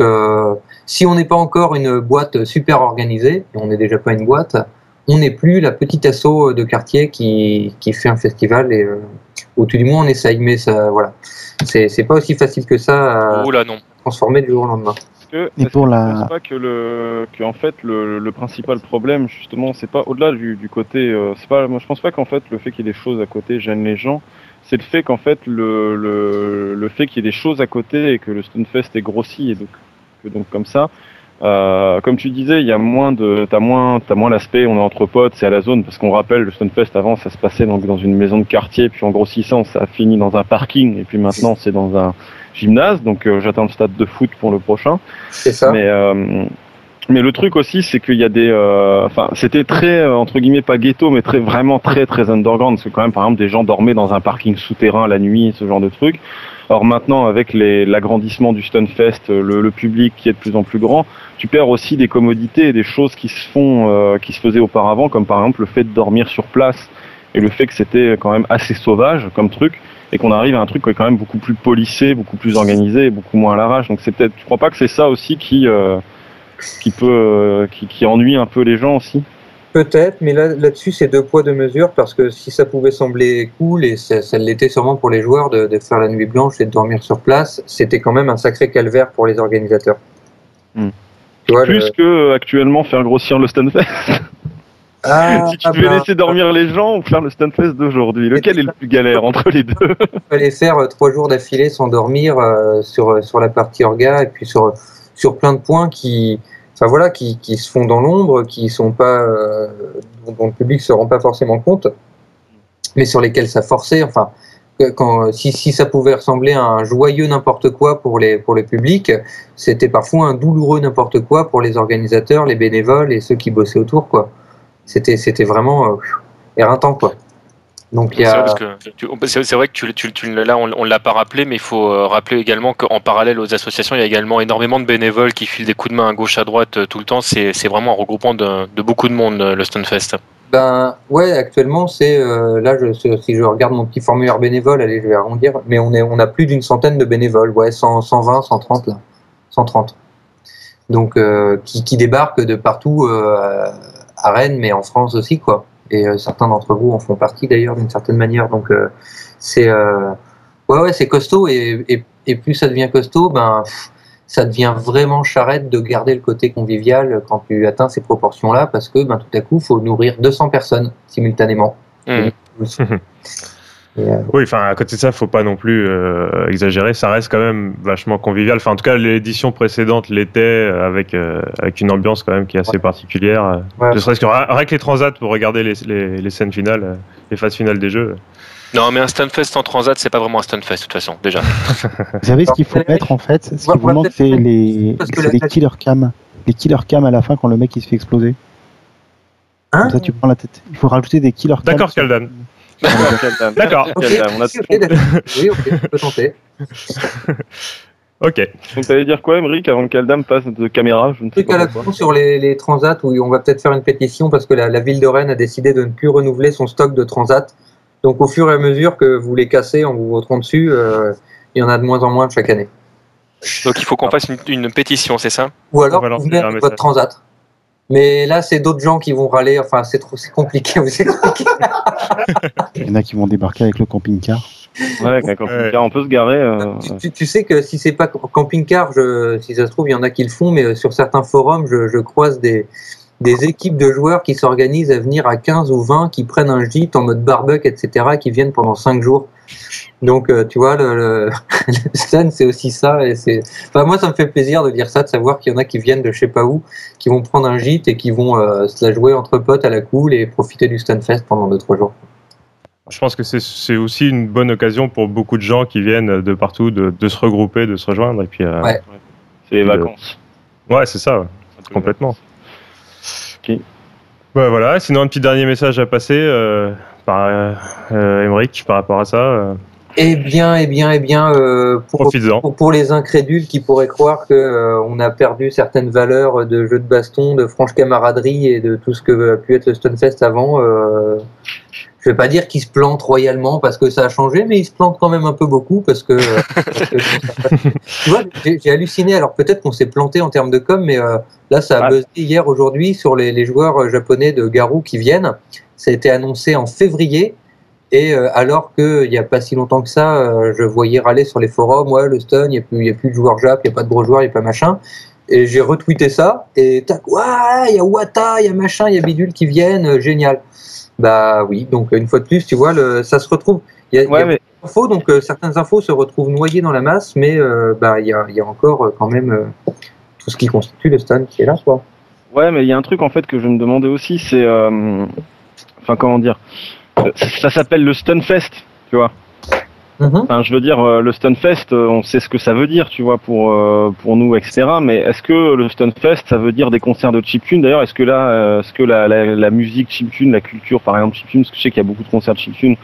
si on n'est pas encore une boîte super organisée, on n'est déjà pas une boîte, on n'est plus la petite asso de quartier qui, qui fait un festival et euh, ou tout du moins on essaye, mais ça, voilà, c'est c'est pas aussi facile que ça à non. transformer du jour au lendemain. Que, Et pour que tu la- penses pas que le, que en fait le, le principal problème justement, c'est pas au-delà du, du côté, euh, c'est pas, moi je pense pas qu'en fait le fait qu'il y ait des choses à côté gêne les gens. C'est le fait qu'en fait le, le, le fait qu'il y ait des choses à côté et que le Stunfest est grossi et donc que donc comme ça, euh, comme tu disais, il y a moins de, t'as moins, t'as moins l'aspect, on est entre potes, c'est à la zone, parce qu'on rappelle le Stunfest avant, ça se passait donc dans une maison de quartier, puis en grossissant, ça a fini dans un parking, et puis maintenant c'est dans un gymnase, donc euh, j'attends le stade de foot pour le prochain. C'est ça. Mais euh, mais le truc aussi, c'est qu'il y a des, euh, enfin, c'était très euh, entre guillemets pas ghetto, mais très vraiment très très underground. Parce que quand même, par exemple, des gens dormaient dans un parking souterrain la nuit, ce genre de truc. Or maintenant, avec l'agrandissement du Stunfest, euh, le, le public qui est de plus en plus grand, tu perds aussi des commodités et des choses qui se font, euh, qui se faisaient auparavant, comme par exemple le fait de dormir sur place et le fait que c'était quand même assez sauvage comme truc et qu'on arrive à un truc qui est quand même beaucoup plus policé, beaucoup plus organisé et beaucoup moins à l'arrache. Donc c'est peut-être, tu crois pas que c'est ça aussi qui euh, qui peut euh, qui, qui ennuie un peu les gens aussi Peut-être, mais là, là-dessus, c'est deux poids, deux mesures, parce que si ça pouvait sembler cool, et ça, ça l'était sûrement pour les joueurs de, de faire la nuit blanche et de dormir sur place, c'était quand même un sacré calvaire pour les organisateurs. Hmm. Tu vois, Plus le- que euh, actuellement faire grossir le Stunfest. Ah, si tu ah devais bah, laisser dormir les gens ou faire le Stunfest d'aujourd'hui, lequel est le plus galère entre les deux Il fallait faire euh, trois jours d'affilée sans dormir euh, sur, sur la partie orga et puis sur, sur plein de points qui, enfin voilà, qui, qui se font dans l'ombre, qui sont pas, euh, dont, le public se rend pas forcément compte, mais sur lesquels ça forçait. Enfin, quand, si, si ça pouvait ressembler à un joyeux n'importe quoi pour les, pour le public, c'était parfois un douloureux n'importe quoi pour les organisateurs, les bénévoles et ceux qui bossaient autour, quoi. C'était, c'était vraiment euh, éreintant, quoi. Donc il y C'est vrai, a. que tu- c'est c'est vrai que tu, tu, tu- là on, on l'a pas rappelé, mais il faut euh, rappeler également qu'en parallèle aux associations, il y a également énormément de bénévoles qui filent des coups de main à gauche à droite euh, tout le temps. C'est c'est vraiment un regroupement de, de beaucoup de monde euh, le Stunfest. Ben ouais, actuellement c'est euh, là je, si je regarde mon petit formulaire bénévole, allez je vais arrondir, mais on est on a plus d'une centaine de bénévoles, ouais 100, 120, 130 là, 130. Donc euh, qui, qui débarquent de partout euh, à Rennes, mais en France aussi quoi. Et euh, certains d'entre vous en font partie d'ailleurs d'une certaine manière. Donc euh, c'est euh, ouais ouais c'est costaud et, et, et plus ça devient costaud, ben pff, ça devient vraiment charrette de garder le côté convivial quand tu atteins ces proportions-là, parce que ben, tout à coup, il faut nourrir 200 personnes simultanément. Hmm. Euh, Oui, enfin, à côté de ça, faut pas non plus euh, exagérer. Ça reste quand même vachement convivial. Enfin, en tout cas, l'édition précédente l'était euh, avec euh, avec une ambiance quand même qui est assez particulière. Ouais. Ne serait-ce que rien que les transats pour regarder les, les, les scènes finales, les phases finales des jeux. Non, mais un Stunfest en transat, c'est pas vraiment un Stunfest de toute façon, déjà. Vous savez ce qu'il faut mettre en fait? Ce on va- qui vous manque, c'est les, les killer cam. Les killer cam à la fin quand le mec il se fait exploser. Hein? Comme ça tu prends la tête. Il faut rajouter des killer cam. D'accord, Kaldan. D'accord. On a- ok, ok, d'accord. Oui, ok, je peux tenter. Ok. Donc t'allais dire quoi, Emmerich, avant que Kaldam passe de caméra Je ne sais truc à pas la pourquoi. con sur les, les transats où on va peut-être faire une pétition parce que la, la ville de Rennes a décidé de ne plus renouveler son stock de transats. Donc au fur et à mesure que vous les cassez en vous voteront dessus, euh, il y en a de moins en moins chaque année. Donc il faut qu'on fasse une, une pétition, c'est ça? Ou alors On vous venez avec votre transat. Mais là, c'est d'autres gens qui vont râler. Enfin, c'est trop, c'est compliqué à vous expliquer. Il y en a qui vont débarquer avec le camping-car. Ouais, quand Ouais. on peut se garer. euh, tu, tu- tu sais que si c'est pas camping-car, je, si ça se trouve, il y en a qui le font, mais euh, sur certains forums, je, je croise des, des équipes de joueurs qui s'organisent à venir à 15 ou 20, qui prennent un gîte en mode barbecue, etc., qui viennent pendant 5 jours. Donc, euh, tu vois, le, le, le stun, c'est aussi ça. Et c'est... Enfin, moi, ça me fait plaisir de dire ça, de savoir qu'il y en a qui viennent de je sais pas où, qui vont prendre un gîte et qui vont euh, se la jouer entre potes à la cool et profiter du Stunfest pendant 2-3 jours. Je pense que c'est- c'est aussi une bonne occasion pour beaucoup de gens qui viennent de partout de, de se regrouper, de se rejoindre. Et puis, euh, Ouais. C'est les Le- vacances. ouais, c'est ça, complètement. Voilà. Sinon, un petit dernier message à passer euh, par euh, par rapport à ça. euh, Eh bien, eh bien, eh bien, euh, pour, pour, pour les incrédules qui pourraient croire que on a perdu certaines valeurs de jeu de baston, de franche camaraderie et de tout ce que a pu être le Stunfest avant, je vais pas dire qu'ils se plantent royalement parce que ça a changé, mais ils se plantent quand même un peu beaucoup parce que, euh, parce que- tu vois, j'ai halluciné. Alors peut-être qu'on s'est planté en termes de com, mais euh, là, ça a Ah. buzzé hier, aujourd'hui sur les, les joueurs euh, japonais de Garou qui viennent. Ça a été annoncé en février. Et euh, alors qu'il n'y a pas si longtemps que ça, euh, je voyais râler sur les forums, ouais, le stun, il n'y a, plus- il y a plus de joueurs Jap, il n'y a pas de gros joueurs, il n'y a pas machin. Et j'ai retweeté ça, et tac, ouais, il y a Wata, il y a machin, il y a Bidule qui viennent, génial. Bah oui, donc une fois de plus, tu vois, le, ça se retrouve. Il y a, il y a Ouais, mais infos, donc euh, certaines infos se retrouvent noyées dans la masse, mais euh, bah, il y, a, y a encore euh, quand même tout ce qui constitue le stun qui est là, quoi. Ouais, mais il y a un truc en fait que je me demandais aussi, c'est, enfin comment dire, ça, ça s'appelle le Stunfest, tu vois. Mhm. Enfin, je veux dire, euh, le Stunfest, euh, on sait ce que ça veut dire, tu vois, pour euh, pour nous, etc. Mais est-ce que le Stunfest, ça veut dire des concerts de chiptune? D'ailleurs, est-ce que là, est-ce que la, la, la musique chiptune, la culture, par exemple chiptune, parce que je sais qu'il y a beaucoup de concerts de chiptune,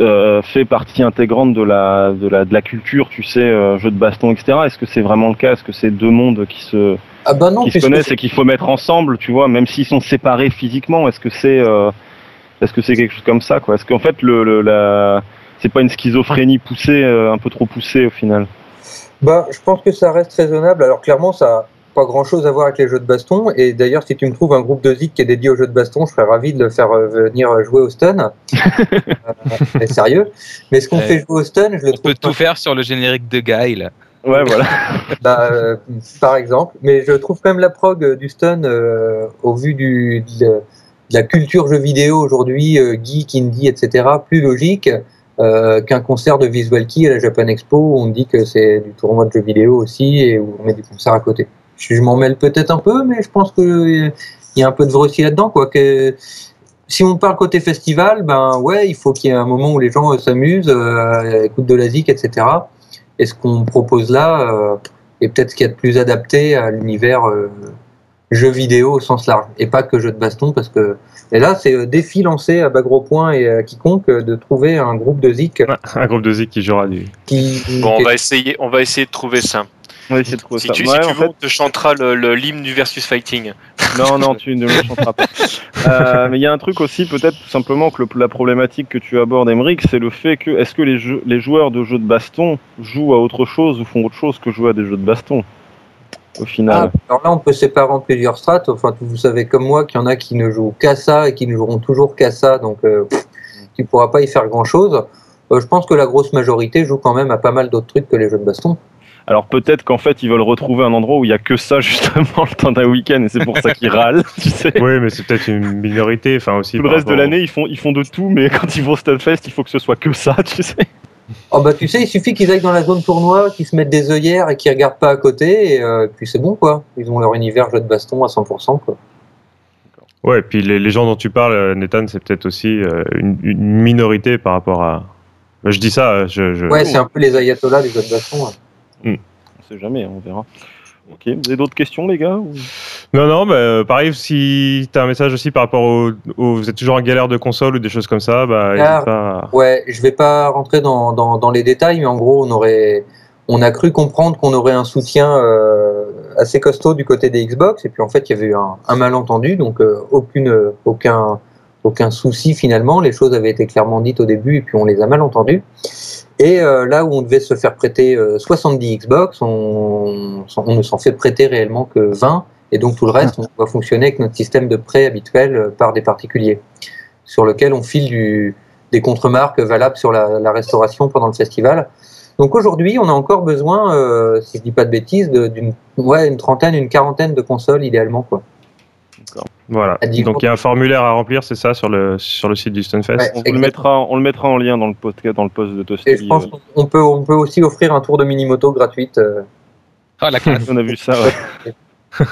euh, fait partie intégrante de la de la de la culture, tu sais, euh, jeu de baston, etc. Est-ce que c'est vraiment le cas? Est-ce que c'est deux mondes qui se Ah bah non, qui se connaissent et qu'il faut mettre ensemble, tu vois, même s'ils sont séparés physiquement. Est-ce que c'est euh, est-ce que c'est quelque chose comme ça, quoi? Est-ce qu'en fait le, le la c'est pas une schizophrénie poussée, euh, un peu trop poussée au final Bah, je pense que ça reste raisonnable. Alors clairement, ça a pas grand chose à voir avec les jeux de baston. Et d'ailleurs, si tu me trouves un groupe de zik qui est dédié aux jeux de baston, je serais ravi de le faire euh, venir jouer au stun. Euh, mais sérieux. Mais ce qu'on Ouais. fait jouer au stun, je le On peut trouve tout faire sur le générique de Guy, là. Ouais, voilà. bah, euh, par exemple. Mais je trouve quand même la prog du stun, euh, au vu du, de, de la culture jeu vidéo aujourd'hui, geek, indie, etc., plus logique euh, qu'un concert de Visual Key à la Japan Expo où on dit que c'est du tournoi de jeux vidéo aussi et où on met des concerts à côté. Je, m'en mêle peut-être un peu, mais je pense qu'il y a un peu de vrai là-dedans. Si on parle côté festival, ben ouais, il faut qu'il y ait un moment où les gens euh, s'amusent, euh, écoutent de la zik, etc. Et ce qu'on propose là euh, est peut-être ce qu'il y a de plus adapté à l'univers euh, jeu vidéo au sens large, et pas que jeu de baston, parce que et là c'est euh, défi lancé à bas gros point et à quiconque euh, de trouver un groupe de zik Un groupe de zik qui jouera du. qui, Bon, on va essayer, on va essayer de trouver ça. On va essayer de trouver Si ça. tu, Ouais, si tu en veux, fait, on te chantera le- le- l'hymne du versus fighting. Non, non, tu ne me chanteras pas. Euh, mais il y a un truc aussi, peut-être tout simplement que le- la problématique que tu abordes, Emmerich, c'est le fait que est-ce que les, jeux, les joueurs de jeux de baston jouent à autre chose ou font autre chose que jouer à des jeux de baston? Au final. Ah, alors là, on peut séparer en plusieurs strates. Enfin, vous savez comme moi qu'il y en a qui ne jouent qu'à ça et qui ne joueront toujours qu'à ça, donc euh, pff, tu pourras pas y faire grand-chose. Euh, je pense que la grosse majorité joue quand même à pas mal d'autres trucs que les jeux de baston. Alors peut-être qu'en fait ils veulent retrouver un endroit où il y a que ça justement le temps d'un week-end et c'est pour ça qu'ils râlent. Tu sais. Oui, mais c'est peut-être une minorité. Enfin, aussi. Tout le reste de l'année ils font, ils font de tout, mais quand ils vont au Stunfest il faut que ce soit que ça, tu sais. Oh bah tu sais, il suffit qu'ils aillent dans la zone tournoi, qu'ils se mettent des œillères et qu'ils regardent pas à côté, et euh, puis c'est bon quoi. Ils ont leur univers jeu de baston à 100%. Quoi. Ouais, et puis les, les gens dont tu parles, euh, Nathan, c'est peut-être aussi euh, une, une minorité par rapport à. Je dis ça, je. je- Ouais, c'est un peu les ayatollahs des jeux de baston. ouais. On sait jamais, on verra. Ok, vous avez d'autres questions les gars ou- Non, non, bah, euh, pareil, si tu as un message aussi par rapport au, au- Vous êtes toujours en galère de console ou des choses comme ça, bah, Ah. pas. à- Ouais, je vais pas rentrer dans, dans, dans les détails, mais en gros, on aurait, on a cru comprendre qu'on aurait un soutien euh, assez costaud du côté des Xbox, et puis en fait, il y avait eu un, un malentendu, donc euh, aucune, aucun, aucun souci finalement. Les choses avaient été clairement dites au début, et puis on les a mal entendues. Et euh, là où on devait se faire prêter euh, 70 Xbox, on, on ne s'en fait prêter réellement que 20, et donc tout le reste, on va fonctionner avec notre système de prêt habituel euh, par des particuliers, sur lequel on file du, des contre-marques valables sur la, la restauration pendant le festival. Donc aujourd'hui, on a encore besoin, euh, si je dis pas de bêtises, d'une ouais, une trentaine, une quarantaine de consoles idéalement. Quoi. Voilà. Dix Donc il y a un formulaire à remplir, c'est ça, sur le, sur le site du Stunfest Ouais. on, vous le mettra, on le mettra en lien dans le post, dans le post de Toasty. Et je pense qu'on peut, on peut aussi offrir un tour de mini-moto gratuite. euh. Ah, la classe. On a vu ça, ouais.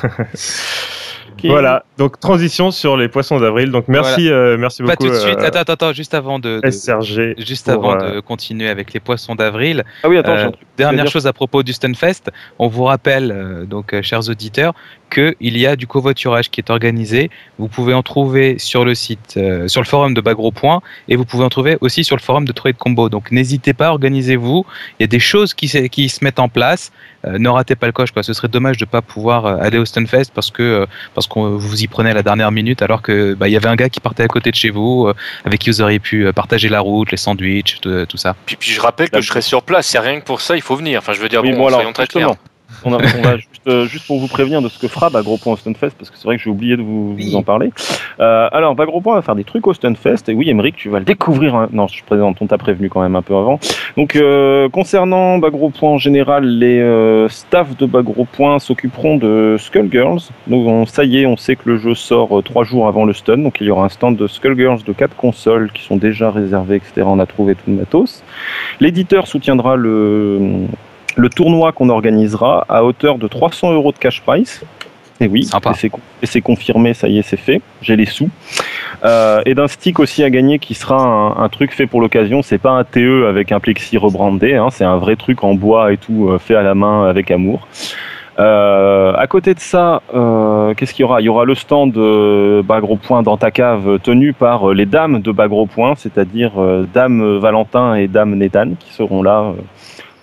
Voilà, donc transition sur les poissons d'avril. Donc merci, euh, merci Pas beaucoup. tout de suite. euh, Attends, attends, attends, juste avant de, de- SRG. juste pour, avant euh, de continuer avec les poissons d'avril. Ah oui, attends, Euh. Dernière dire- chose à propos du Stunfest, on vous rappelle, euh, donc euh, chers auditeurs, qu'il y a du covoiturage qui est organisé. Vous pouvez en trouver sur le site, euh, sur le forum de Bagro Point, et vous pouvez en trouver aussi sur le forum de Trade Combo. Donc n'hésitez pas, organisez-vous. Il y a des choses qui, se- qui se mettent en place. Euh, ne ratez pas le coche, quoi. Ce serait dommage de pas pouvoir euh, aller au Stunfest parce que euh, parce qu'on vous y prenez à la dernière minute, alors que bah, il y avait un gars qui partait à côté de chez vous, euh, avec qui vous auriez pu partager la route, les sandwichs, tout, tout ça. Puis, puis je rappelle que je serai sur place. C'est rien que pour ça, il faut venir. Enfin, je veux dire, Oui, bon, bon, alors, soyons très clairs. On, a- on va juste, euh, juste pour vous prévenir de ce que fera Bagro Point au Stunfest, parce que c'est vrai que j'ai oublié de vous, Oui. vous en parler. Euh, alors, Bagro Point va faire des trucs au Stunfest, et oui, Emmerich, tu vas le découvrir. hein. Non, je présente, on t'a prévenu quand même un peu avant. Donc, euh, concernant Bagro Point en général, les staffs de Bagro Point s'occuperont de Skullgirls. Donc, on- ça y est, on sait que le jeu sort trois jours avant le stun, donc il y aura un stand de Skullgirls de quatre consoles qui sont déjà réservées, etc. On a trouvé tout le matos. L'éditeur soutiendra le, le tournoi qu'on organisera à hauteur de 300 euros de cash price. Et oui, Sympa. et c'est confirmé, ça y est, c'est fait. J'ai les sous. Euh, et d'un stick aussi à gagner qui sera un, un truc fait pour l'occasion. C'est pas un TE avec un plexi rebrandé, hein, c'est un vrai truc en bois et tout, euh, fait à la main avec amour. Euh, à côté de ça, euh, qu'est-ce qu'il y aura? Il y aura le stand de Bagro Point dans ta cave tenu par les dames de Bagro Point, c'est-à-dire euh, Dame Valentin et Dame Nathan qui seront là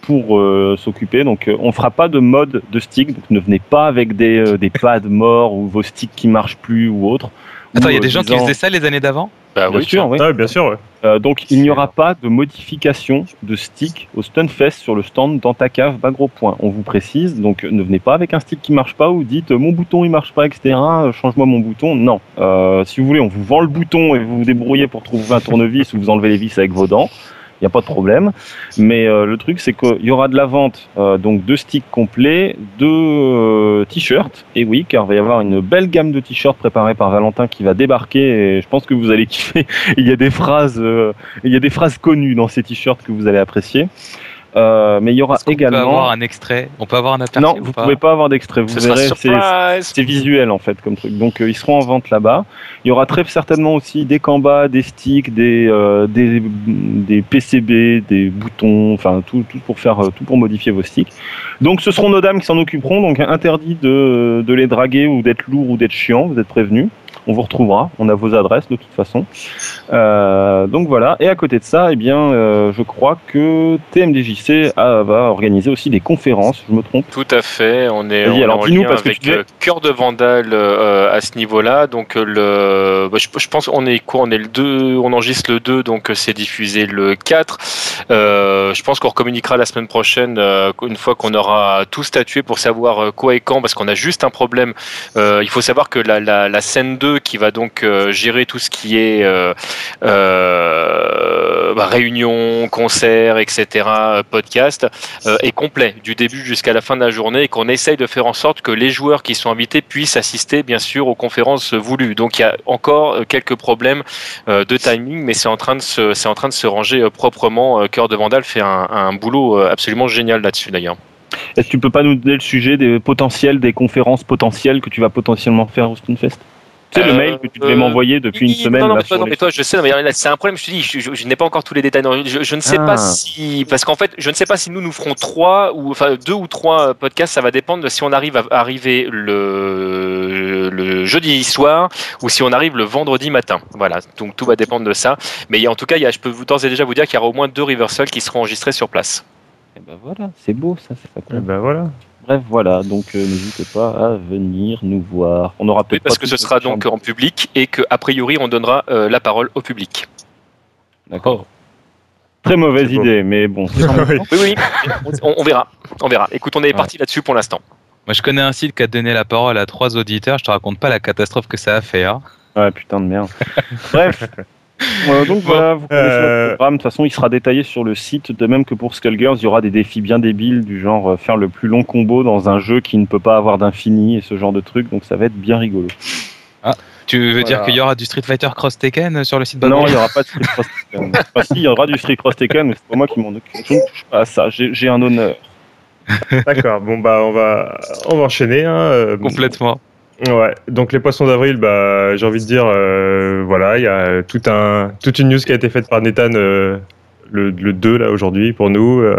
pour euh, s'occuper. Donc euh, on fera pas de mode de stick, donc ne venez pas avec des, euh, des pads morts ou vos sticks qui marchent plus ou autre. Attends, il y a euh, des gens qui faisaient ça les années d'avant? Bah Bien oui, sûr, oui. Ah, oui, bien sûr. Euh, donc il n'y aura pas de modification de stick au Stunfest sur le stand dans ta cave Bagro Point. On vous précise, donc ne venez pas avec un stick qui marche pas ou dites mon bouton il marche pas, etc. Change-moi mon bouton. Non. Euh, si vous voulez, on vous vend le bouton et vous vous débrouillez pour trouver un tournevis ou vous enlevez les vis avec vos dents. Il n'y a pas de problème. Mais euh, le truc, c'est qu'il y aura de la vente, euh, donc deux sticks complets, deux euh, t-shirts. Et oui, car il va y avoir une belle gamme de t-shirts préparée par Valentin qui va débarquer. Et je pense que vous allez kiffer. il y a des phrases, euh, il y a des phrases connues dans ces t-shirts que vous allez apprécier. Euh, mais il y aura également. peut avoir un extrait? On peut avoir un aperçu Non, ou vous pas? pouvez pas avoir d'extrait. Vous Ce verrez, c'est visuel en fait comme truc. Donc euh, ils seront en vente là-bas. Il y aura très certainement aussi des cambas, des sticks, des, euh, des, des PCB, des boutons, enfin tout, tout pour faire tout pour modifier vos sticks. Donc ce seront nos dames qui s'en occuperont. Donc interdit de, de les draguer ou d'être lourd ou d'être chiant. Vous êtes prévenus. On vous retrouvera. On a vos adresses de toute façon. Euh, donc voilà. Et à côté de ça, eh bien, euh, je crois que TMDJC a- va organiser aussi des conférences. Je me trompe Tout à fait, on est, on est en lien parce que avec tu Cœur de Vandale euh, à ce niveau-là. Donc euh, le, bah, je, je pense qu'on est quoi On est le 2, on enregistre le 2, donc euh, c'est diffusé le 4. Euh, je pense qu'on recommuniquera la semaine prochaine une fois qu'on aura tout statué pour savoir quoi et quand, parce qu'on a juste un problème. Euh, il faut savoir que la, la, la scène 2 qui va donc gérer tout ce qui est bah, réunion, concert, etc., podcast, euh, est complet du début jusqu'à la fin de la journée et qu'on essaye de faire en sorte que les joueurs qui sont invités puissent assister bien sûr aux conférences voulues. Donc il y a encore euh, quelques problèmes euh, de timing, mais c'est en train de se, c'est en train de se ranger proprement. Cœur de Vandal fait un, boulot absolument génial là-dessus d'ailleurs. Est-ce que tu peux pas nous donner le sujet des potentiels, des conférences potentielles que tu vas potentiellement faire au Stunfest Tu sais, le mail que tu devais euh, m'envoyer depuis une semaine Non, non, là, mais toi, sur non, les- mais toi, je sais, c'est un problème. Je te dis, je, je- je n'ai pas encore tous les détails. Je, je ne sais Ah. pas si, parce qu'en fait, je ne sais pas si nous nous ferons trois ou enfin deux ou trois euh, podcasts. Ça va dépendre de si on arrive à arriver le, le jeudi soir ou si on arrive le vendredi matin. Voilà. Donc tout va dépendre de ça. Mais en tout cas, il y a, je peux vous d'ores et déjà vous dire qu'il y aura au moins deux reversals qui seront enregistrés sur place. Eh ben voilà, c'est beau ça, c'est pas Eh con. ben voilà. Bref, voilà, donc euh, n'hésitez pas à venir nous voir. On aura Oui, peut-être parce pas que ce sera donc en public et que a priori on donnera euh, la parole au public. D'accord. Très mauvaise beau. idée, mais bon. Oui. Oui, oui. on, on verra. On verra. Écoute, on est Ouais. parti là-dessus pour l'instant. Moi, je connais un site qui a donné la parole à trois auditeurs. Je te raconte pas la catastrophe que ça a fait. Hein. Ouais, putain de merde. Bref. Euh, donc voilà, vous connaissez Euh, notre programme. De toute façon, il sera détaillé sur le site. De même que pour Skullgirls, il y aura des défis bien débiles du genre euh, faire le plus long combo dans un jeu qui ne peut pas avoir d'infini et ce genre de trucs. Donc ça va être bien rigolo. Tu veux dire qu'il y aura du Street Fighter Cross Tekken sur le site non, il n'y aura pas de Street Cross Tekken. Enfin, si, il y aura du Street Cross Tekken, mais c'est pas moi qui m'en occupe. Je ne touche pas à ça. J'ai un honneur. D'accord. Bon bah on va on va enchaîner. Hein. euh, Complètement. Ouais, donc les poissons d'avril, bah, j'ai envie de dire, euh, voilà, il y a tout un, toute une news qui a été faite par Nathan euh, le, le 2 là aujourd'hui pour nous euh,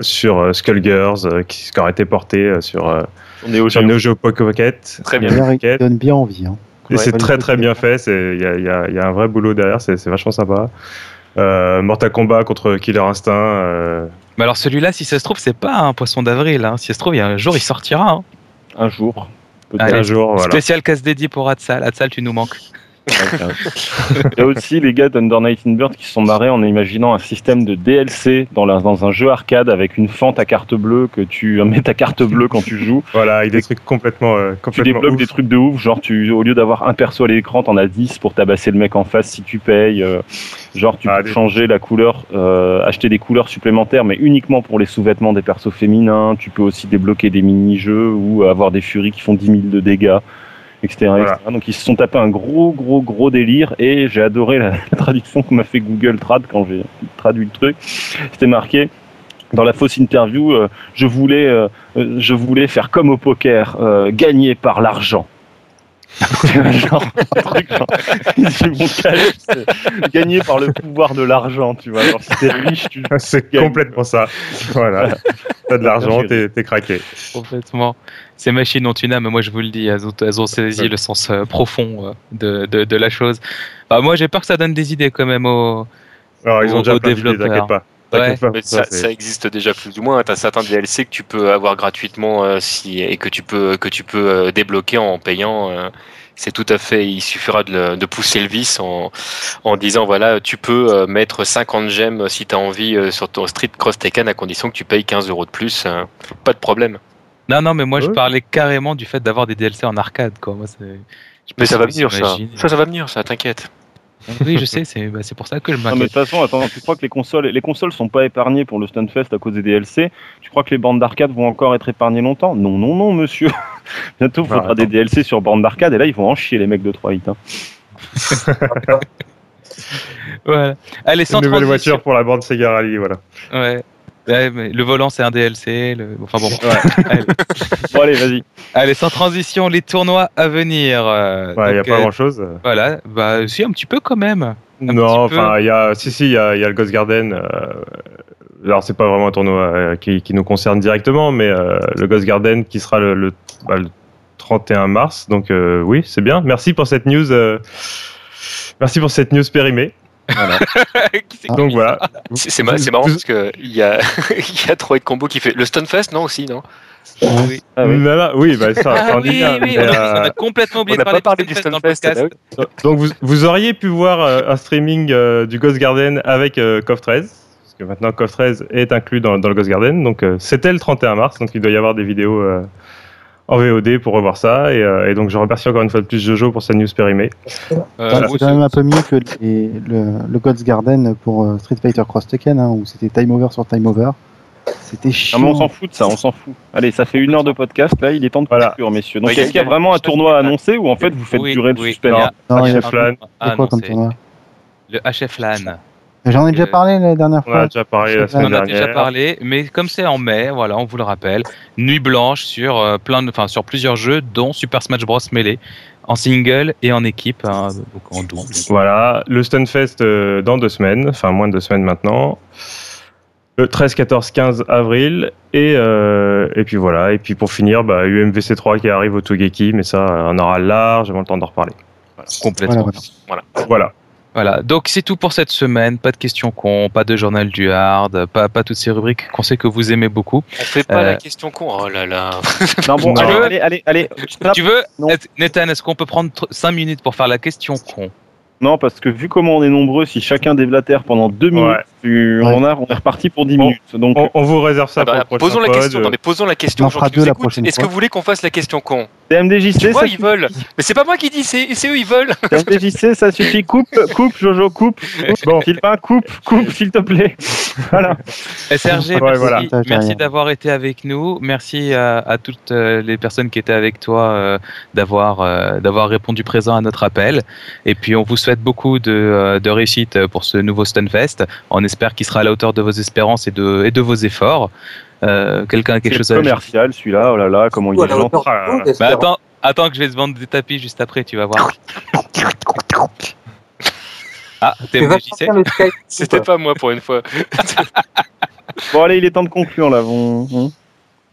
sur euh, Skullgirls euh, qui, qui aura été porté euh, sur, euh. Neo Geo Pocket. Très bien. Pocket. donne bien envie. hein. Et Ouais, c'est très très bien fait, il y a, il y a- il y a un vrai boulot derrière, c'est c'est vachement sympa. Euh, Mortal Kombat contre Killer Instinct. euh, Mais alors celui-là, si ça se trouve, c'est pas un poisson d'avril. Hein. Si ça se trouve, il y a un jour, il sortira. Hein. Un jour. Peut-être. Un jour, voilà. Spécial casse dédié pour Atsal. Atsal, tu nous manques. Il y a aussi les gars d'Under Night in Bird qui se sont marrés en imaginant un système de DLC dans, la- dans un jeu arcade avec une fente à carte bleue que tu mets ta carte bleue quand tu joues. Voilà, avec des trucs complètement, euh, Tu complètement débloques ouf. des trucs de ouf, genre tu, au lieu d'avoir un perso à l'écran, t'en as 10 pour tabasser le mec en face si tu payes. euh, genre tu Ah, peux des- changer la couleur, euh, acheter des couleurs supplémentaires, mais uniquement pour les sous-vêtements des persos féminins. Tu peux aussi débloquer des mini-jeux ou avoir des furies qui font 10 000 de dégâts. Etc, Voilà. etc. Donc ils se sont tapés un gros gros gros délire et j'ai adoré la, la traduction que m'a fait Google Trad quand j'ai traduit le truc. C'était marqué dans la fausse interview, euh, je voulais euh, euh, je voulais faire comme au poker, euh, gagner par l'argent. Genre, un truc genre, caler, c'est gagner par le pouvoir de l'argent, tu vois. Genre, si t'es riche, tu C'est complètement ça. Voilà. T'as de l'argent, t'es t'es craqué. Complètement. Ces machines ont une âme, moi je vous le dis, elles ont, elles ont saisi le sens euh, profond euh, de, de, de la chose. Bah, moi j'ai peur que ça donne des idées quand même aux. Alors, ils ont déjà aux développeurs. t'inquiète pas. Ouais. Mais ça, ça, c'est- ça existe déjà plus ou moins. Tu as certains DLC que tu peux avoir gratuitement euh, si, et que tu peux, que tu peux euh, débloquer en payant. euh, c'est tout à fait. Il suffira de, pousser le vice en, en disant voilà, tu peux euh, mettre 50 gemmes si tu as envie euh, sur ton Street Cross Tekken à condition que tu payes 15 euros de plus. euh, pas de problème. Non, non, mais moi je parlais carrément du fait d'avoir des DLC en arcade. Quoi. Moi, Mais ça va venir, ça. Ça, ça va venir, ça, t'inquiète. Oui, je sais, c'est bah, c'est pour ça que je mais de m'inquiète. toute façon, attends, tu crois que les consoles, les consoles sont pas épargnées pour le Stunfest à cause des DLC Tu crois que les bandes d'arcade vont encore être épargnées longtemps? Non, non, non, monsieur. Bientôt, il faudra des attends. DLC sur bande d'arcade et là, ils vont en chier les mecs de 3 hits. Hein. Voilà. Allez, sans Une nouvelle transition. voiture pour la bande Sega Rally, voilà. Ouais. Ouais, mais le volant, c'est un DLC. Le... Enfin bon. Ouais. Allez. Bon, allez, vas-y. Allez, sans transition, les tournois à venir. euh, Ouais, il n'y a pas euh, grand chose. Voilà, bah si, un petit peu quand même. Non, enfin, il y a, si, si, il y a, il y a le Ghost Garden. euh, alors, c'est pas vraiment un tournoi euh, qui, qui nous concerne directement, mais euh, le Ghost Garden qui sera le, le, bah, le 31 mars. Donc, euh, oui, c'est bien. Merci pour cette news. euh, merci pour cette news périmée. Qui- Donc, voilà. C'est c'est ma- c'est marrant parce que il y a, y a Troy Combo qui fait le Stunfest, non aussi, non? Oui, Ah oui. Non, non, oui, bah, ça, Ah en dit oui, bien, oui, mais, on, a, euh, on a complètement oublié de pas parler parlé du Stunfest ah oui. Donc vous, vous auriez pu voir euh, un streaming euh, du Ghost Garden avec euh, CoF 13, parce que maintenant CoF 13 est inclus dans, dans le Ghost Garden. Donc euh, c'était le 31 mars, donc il doit y avoir des vidéos euh, en VOD pour revoir ça. Et, euh, et donc je remercie encore une fois de plus Jojo pour sa news périmée. Euh, moi, c'est quand même un peu mieux que les- le, le God's Garden pour euh, Street Fighter Cross Tekken, hein, où c'était time over sur time over. C'était Ah, chiant. mais on s'en fout de ça, on s'en fout. Allez, ça fait une heure de podcast, là, il est temps de Voilà. conclure, messieurs. Donc, Oui, est-ce qu'il y a vraiment un tournoi annoncé ou en fait vous faites Oui, durer le oui, suspense? Il y a- Non, il y a HF LAN. Ah, c'est quoi non, comme tournoi? le HF LAN. J'en ai déjà parlé la dernière On en a fois. déjà parlé la On On semaine en a déjà parlé, mais comme c'est en mai, voilà, on vous le rappelle, nuit blanche sur euh, plein de, enfin sur plusieurs jeux, dont Super Smash Bros Melee, en single et en équipe, hein, donc en double. Voilà, le Stunfest euh, dans deux semaines, enfin moins de deux semaines maintenant. Le 13, 14, 15 avril. Et, euh, et puis voilà. Et puis pour finir, bah, UMVC 3 qui arrive au Togeki, mais ça, on aura largement le temps d'en reparler. Complètement. Voilà, voilà. Voilà. Voilà, donc c'est tout pour cette semaine. Pas de questions cons, pas de journal du hard, pas, pas toutes ces rubriques qu'on sait que vous aimez beaucoup. On fait pas Euh, la question con. Oh là là. Non, bon, Non. allez, allez, allez. Tu veux, Non. Nathan, est-ce qu'on peut prendre 5 minutes pour faire la question con? Non, parce que vu comment on est nombreux, si chacun déblatère pendant deux minutes, Ouais. Tu- Ouais. on, a, on est reparti pour 10 Bon. minutes. Donc, On, on vous réserve ça Ah bah, pour le prochain posons la pod. question. Non, mais posons la question. Est-ce que vous voulez qu'on fasse la question con TMDJC, Tu vois, ça ils veulent. Mais c'est pas moi qui dis, c'est c'est eux, ils veulent. TMDJC, ça suffit. Coupe, coupe, Jojo, coupe. Bon, Philpin, coupe, coupe, s'il te plaît. Voilà. SRG, Ouais, merci, voilà. Merci d'avoir été avec nous. Merci à, à toutes euh, les personnes qui étaient avec toi euh, d'avoir euh, d'avoir répondu présent à notre appel. Et puis on vous souhaite beaucoup de, de réussite pour ce nouveau Stunfest. On espère qu'il sera à la hauteur de vos espérances et de, et de vos efforts. Euh, Quelqu'un a quelque C'est chose à ajouter commercial, celui-là. Oh là là, comment il est Ah, tout, Bah j'espère. attends, attends que je vais te vendre des tapis juste après, tu vas voir. Ah, t'es. C'était pas moi pour une fois. Bon, allez, il est temps de conclure là. On- on-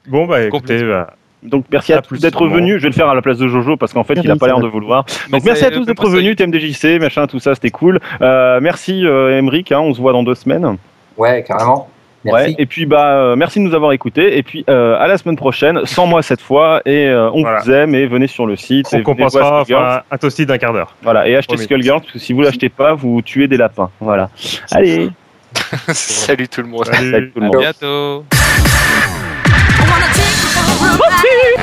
Bon, bah écoutez, bah, Donc, merci à, À tous d'être venus. Je vais le faire à la place de Jojo parce qu'en fait, il a pas l'air de vouloir. Mais Donc, merci à tous d'être venus, TMDJC, machin, tout ça, c'était cool. Euh, merci, euh, Emeric, hein, on se voit dans deux semaines. Ouais, carrément. Merci. Ouais, et puis bah euh, merci de nous avoir écoutés et puis euh, à la semaine prochaine, sans moi cette fois et euh, on Voilà. vous aime et venez sur le site et on compensera enfin, un toasty d'un quart d'heure. voilà et achetez. Skullgirls parce que si vous l'achetez pas, vous tuez des lapins. Voilà. Allez, Salut tout le monde. Salut. salut tout le À monde. bientôt. Whoopsie.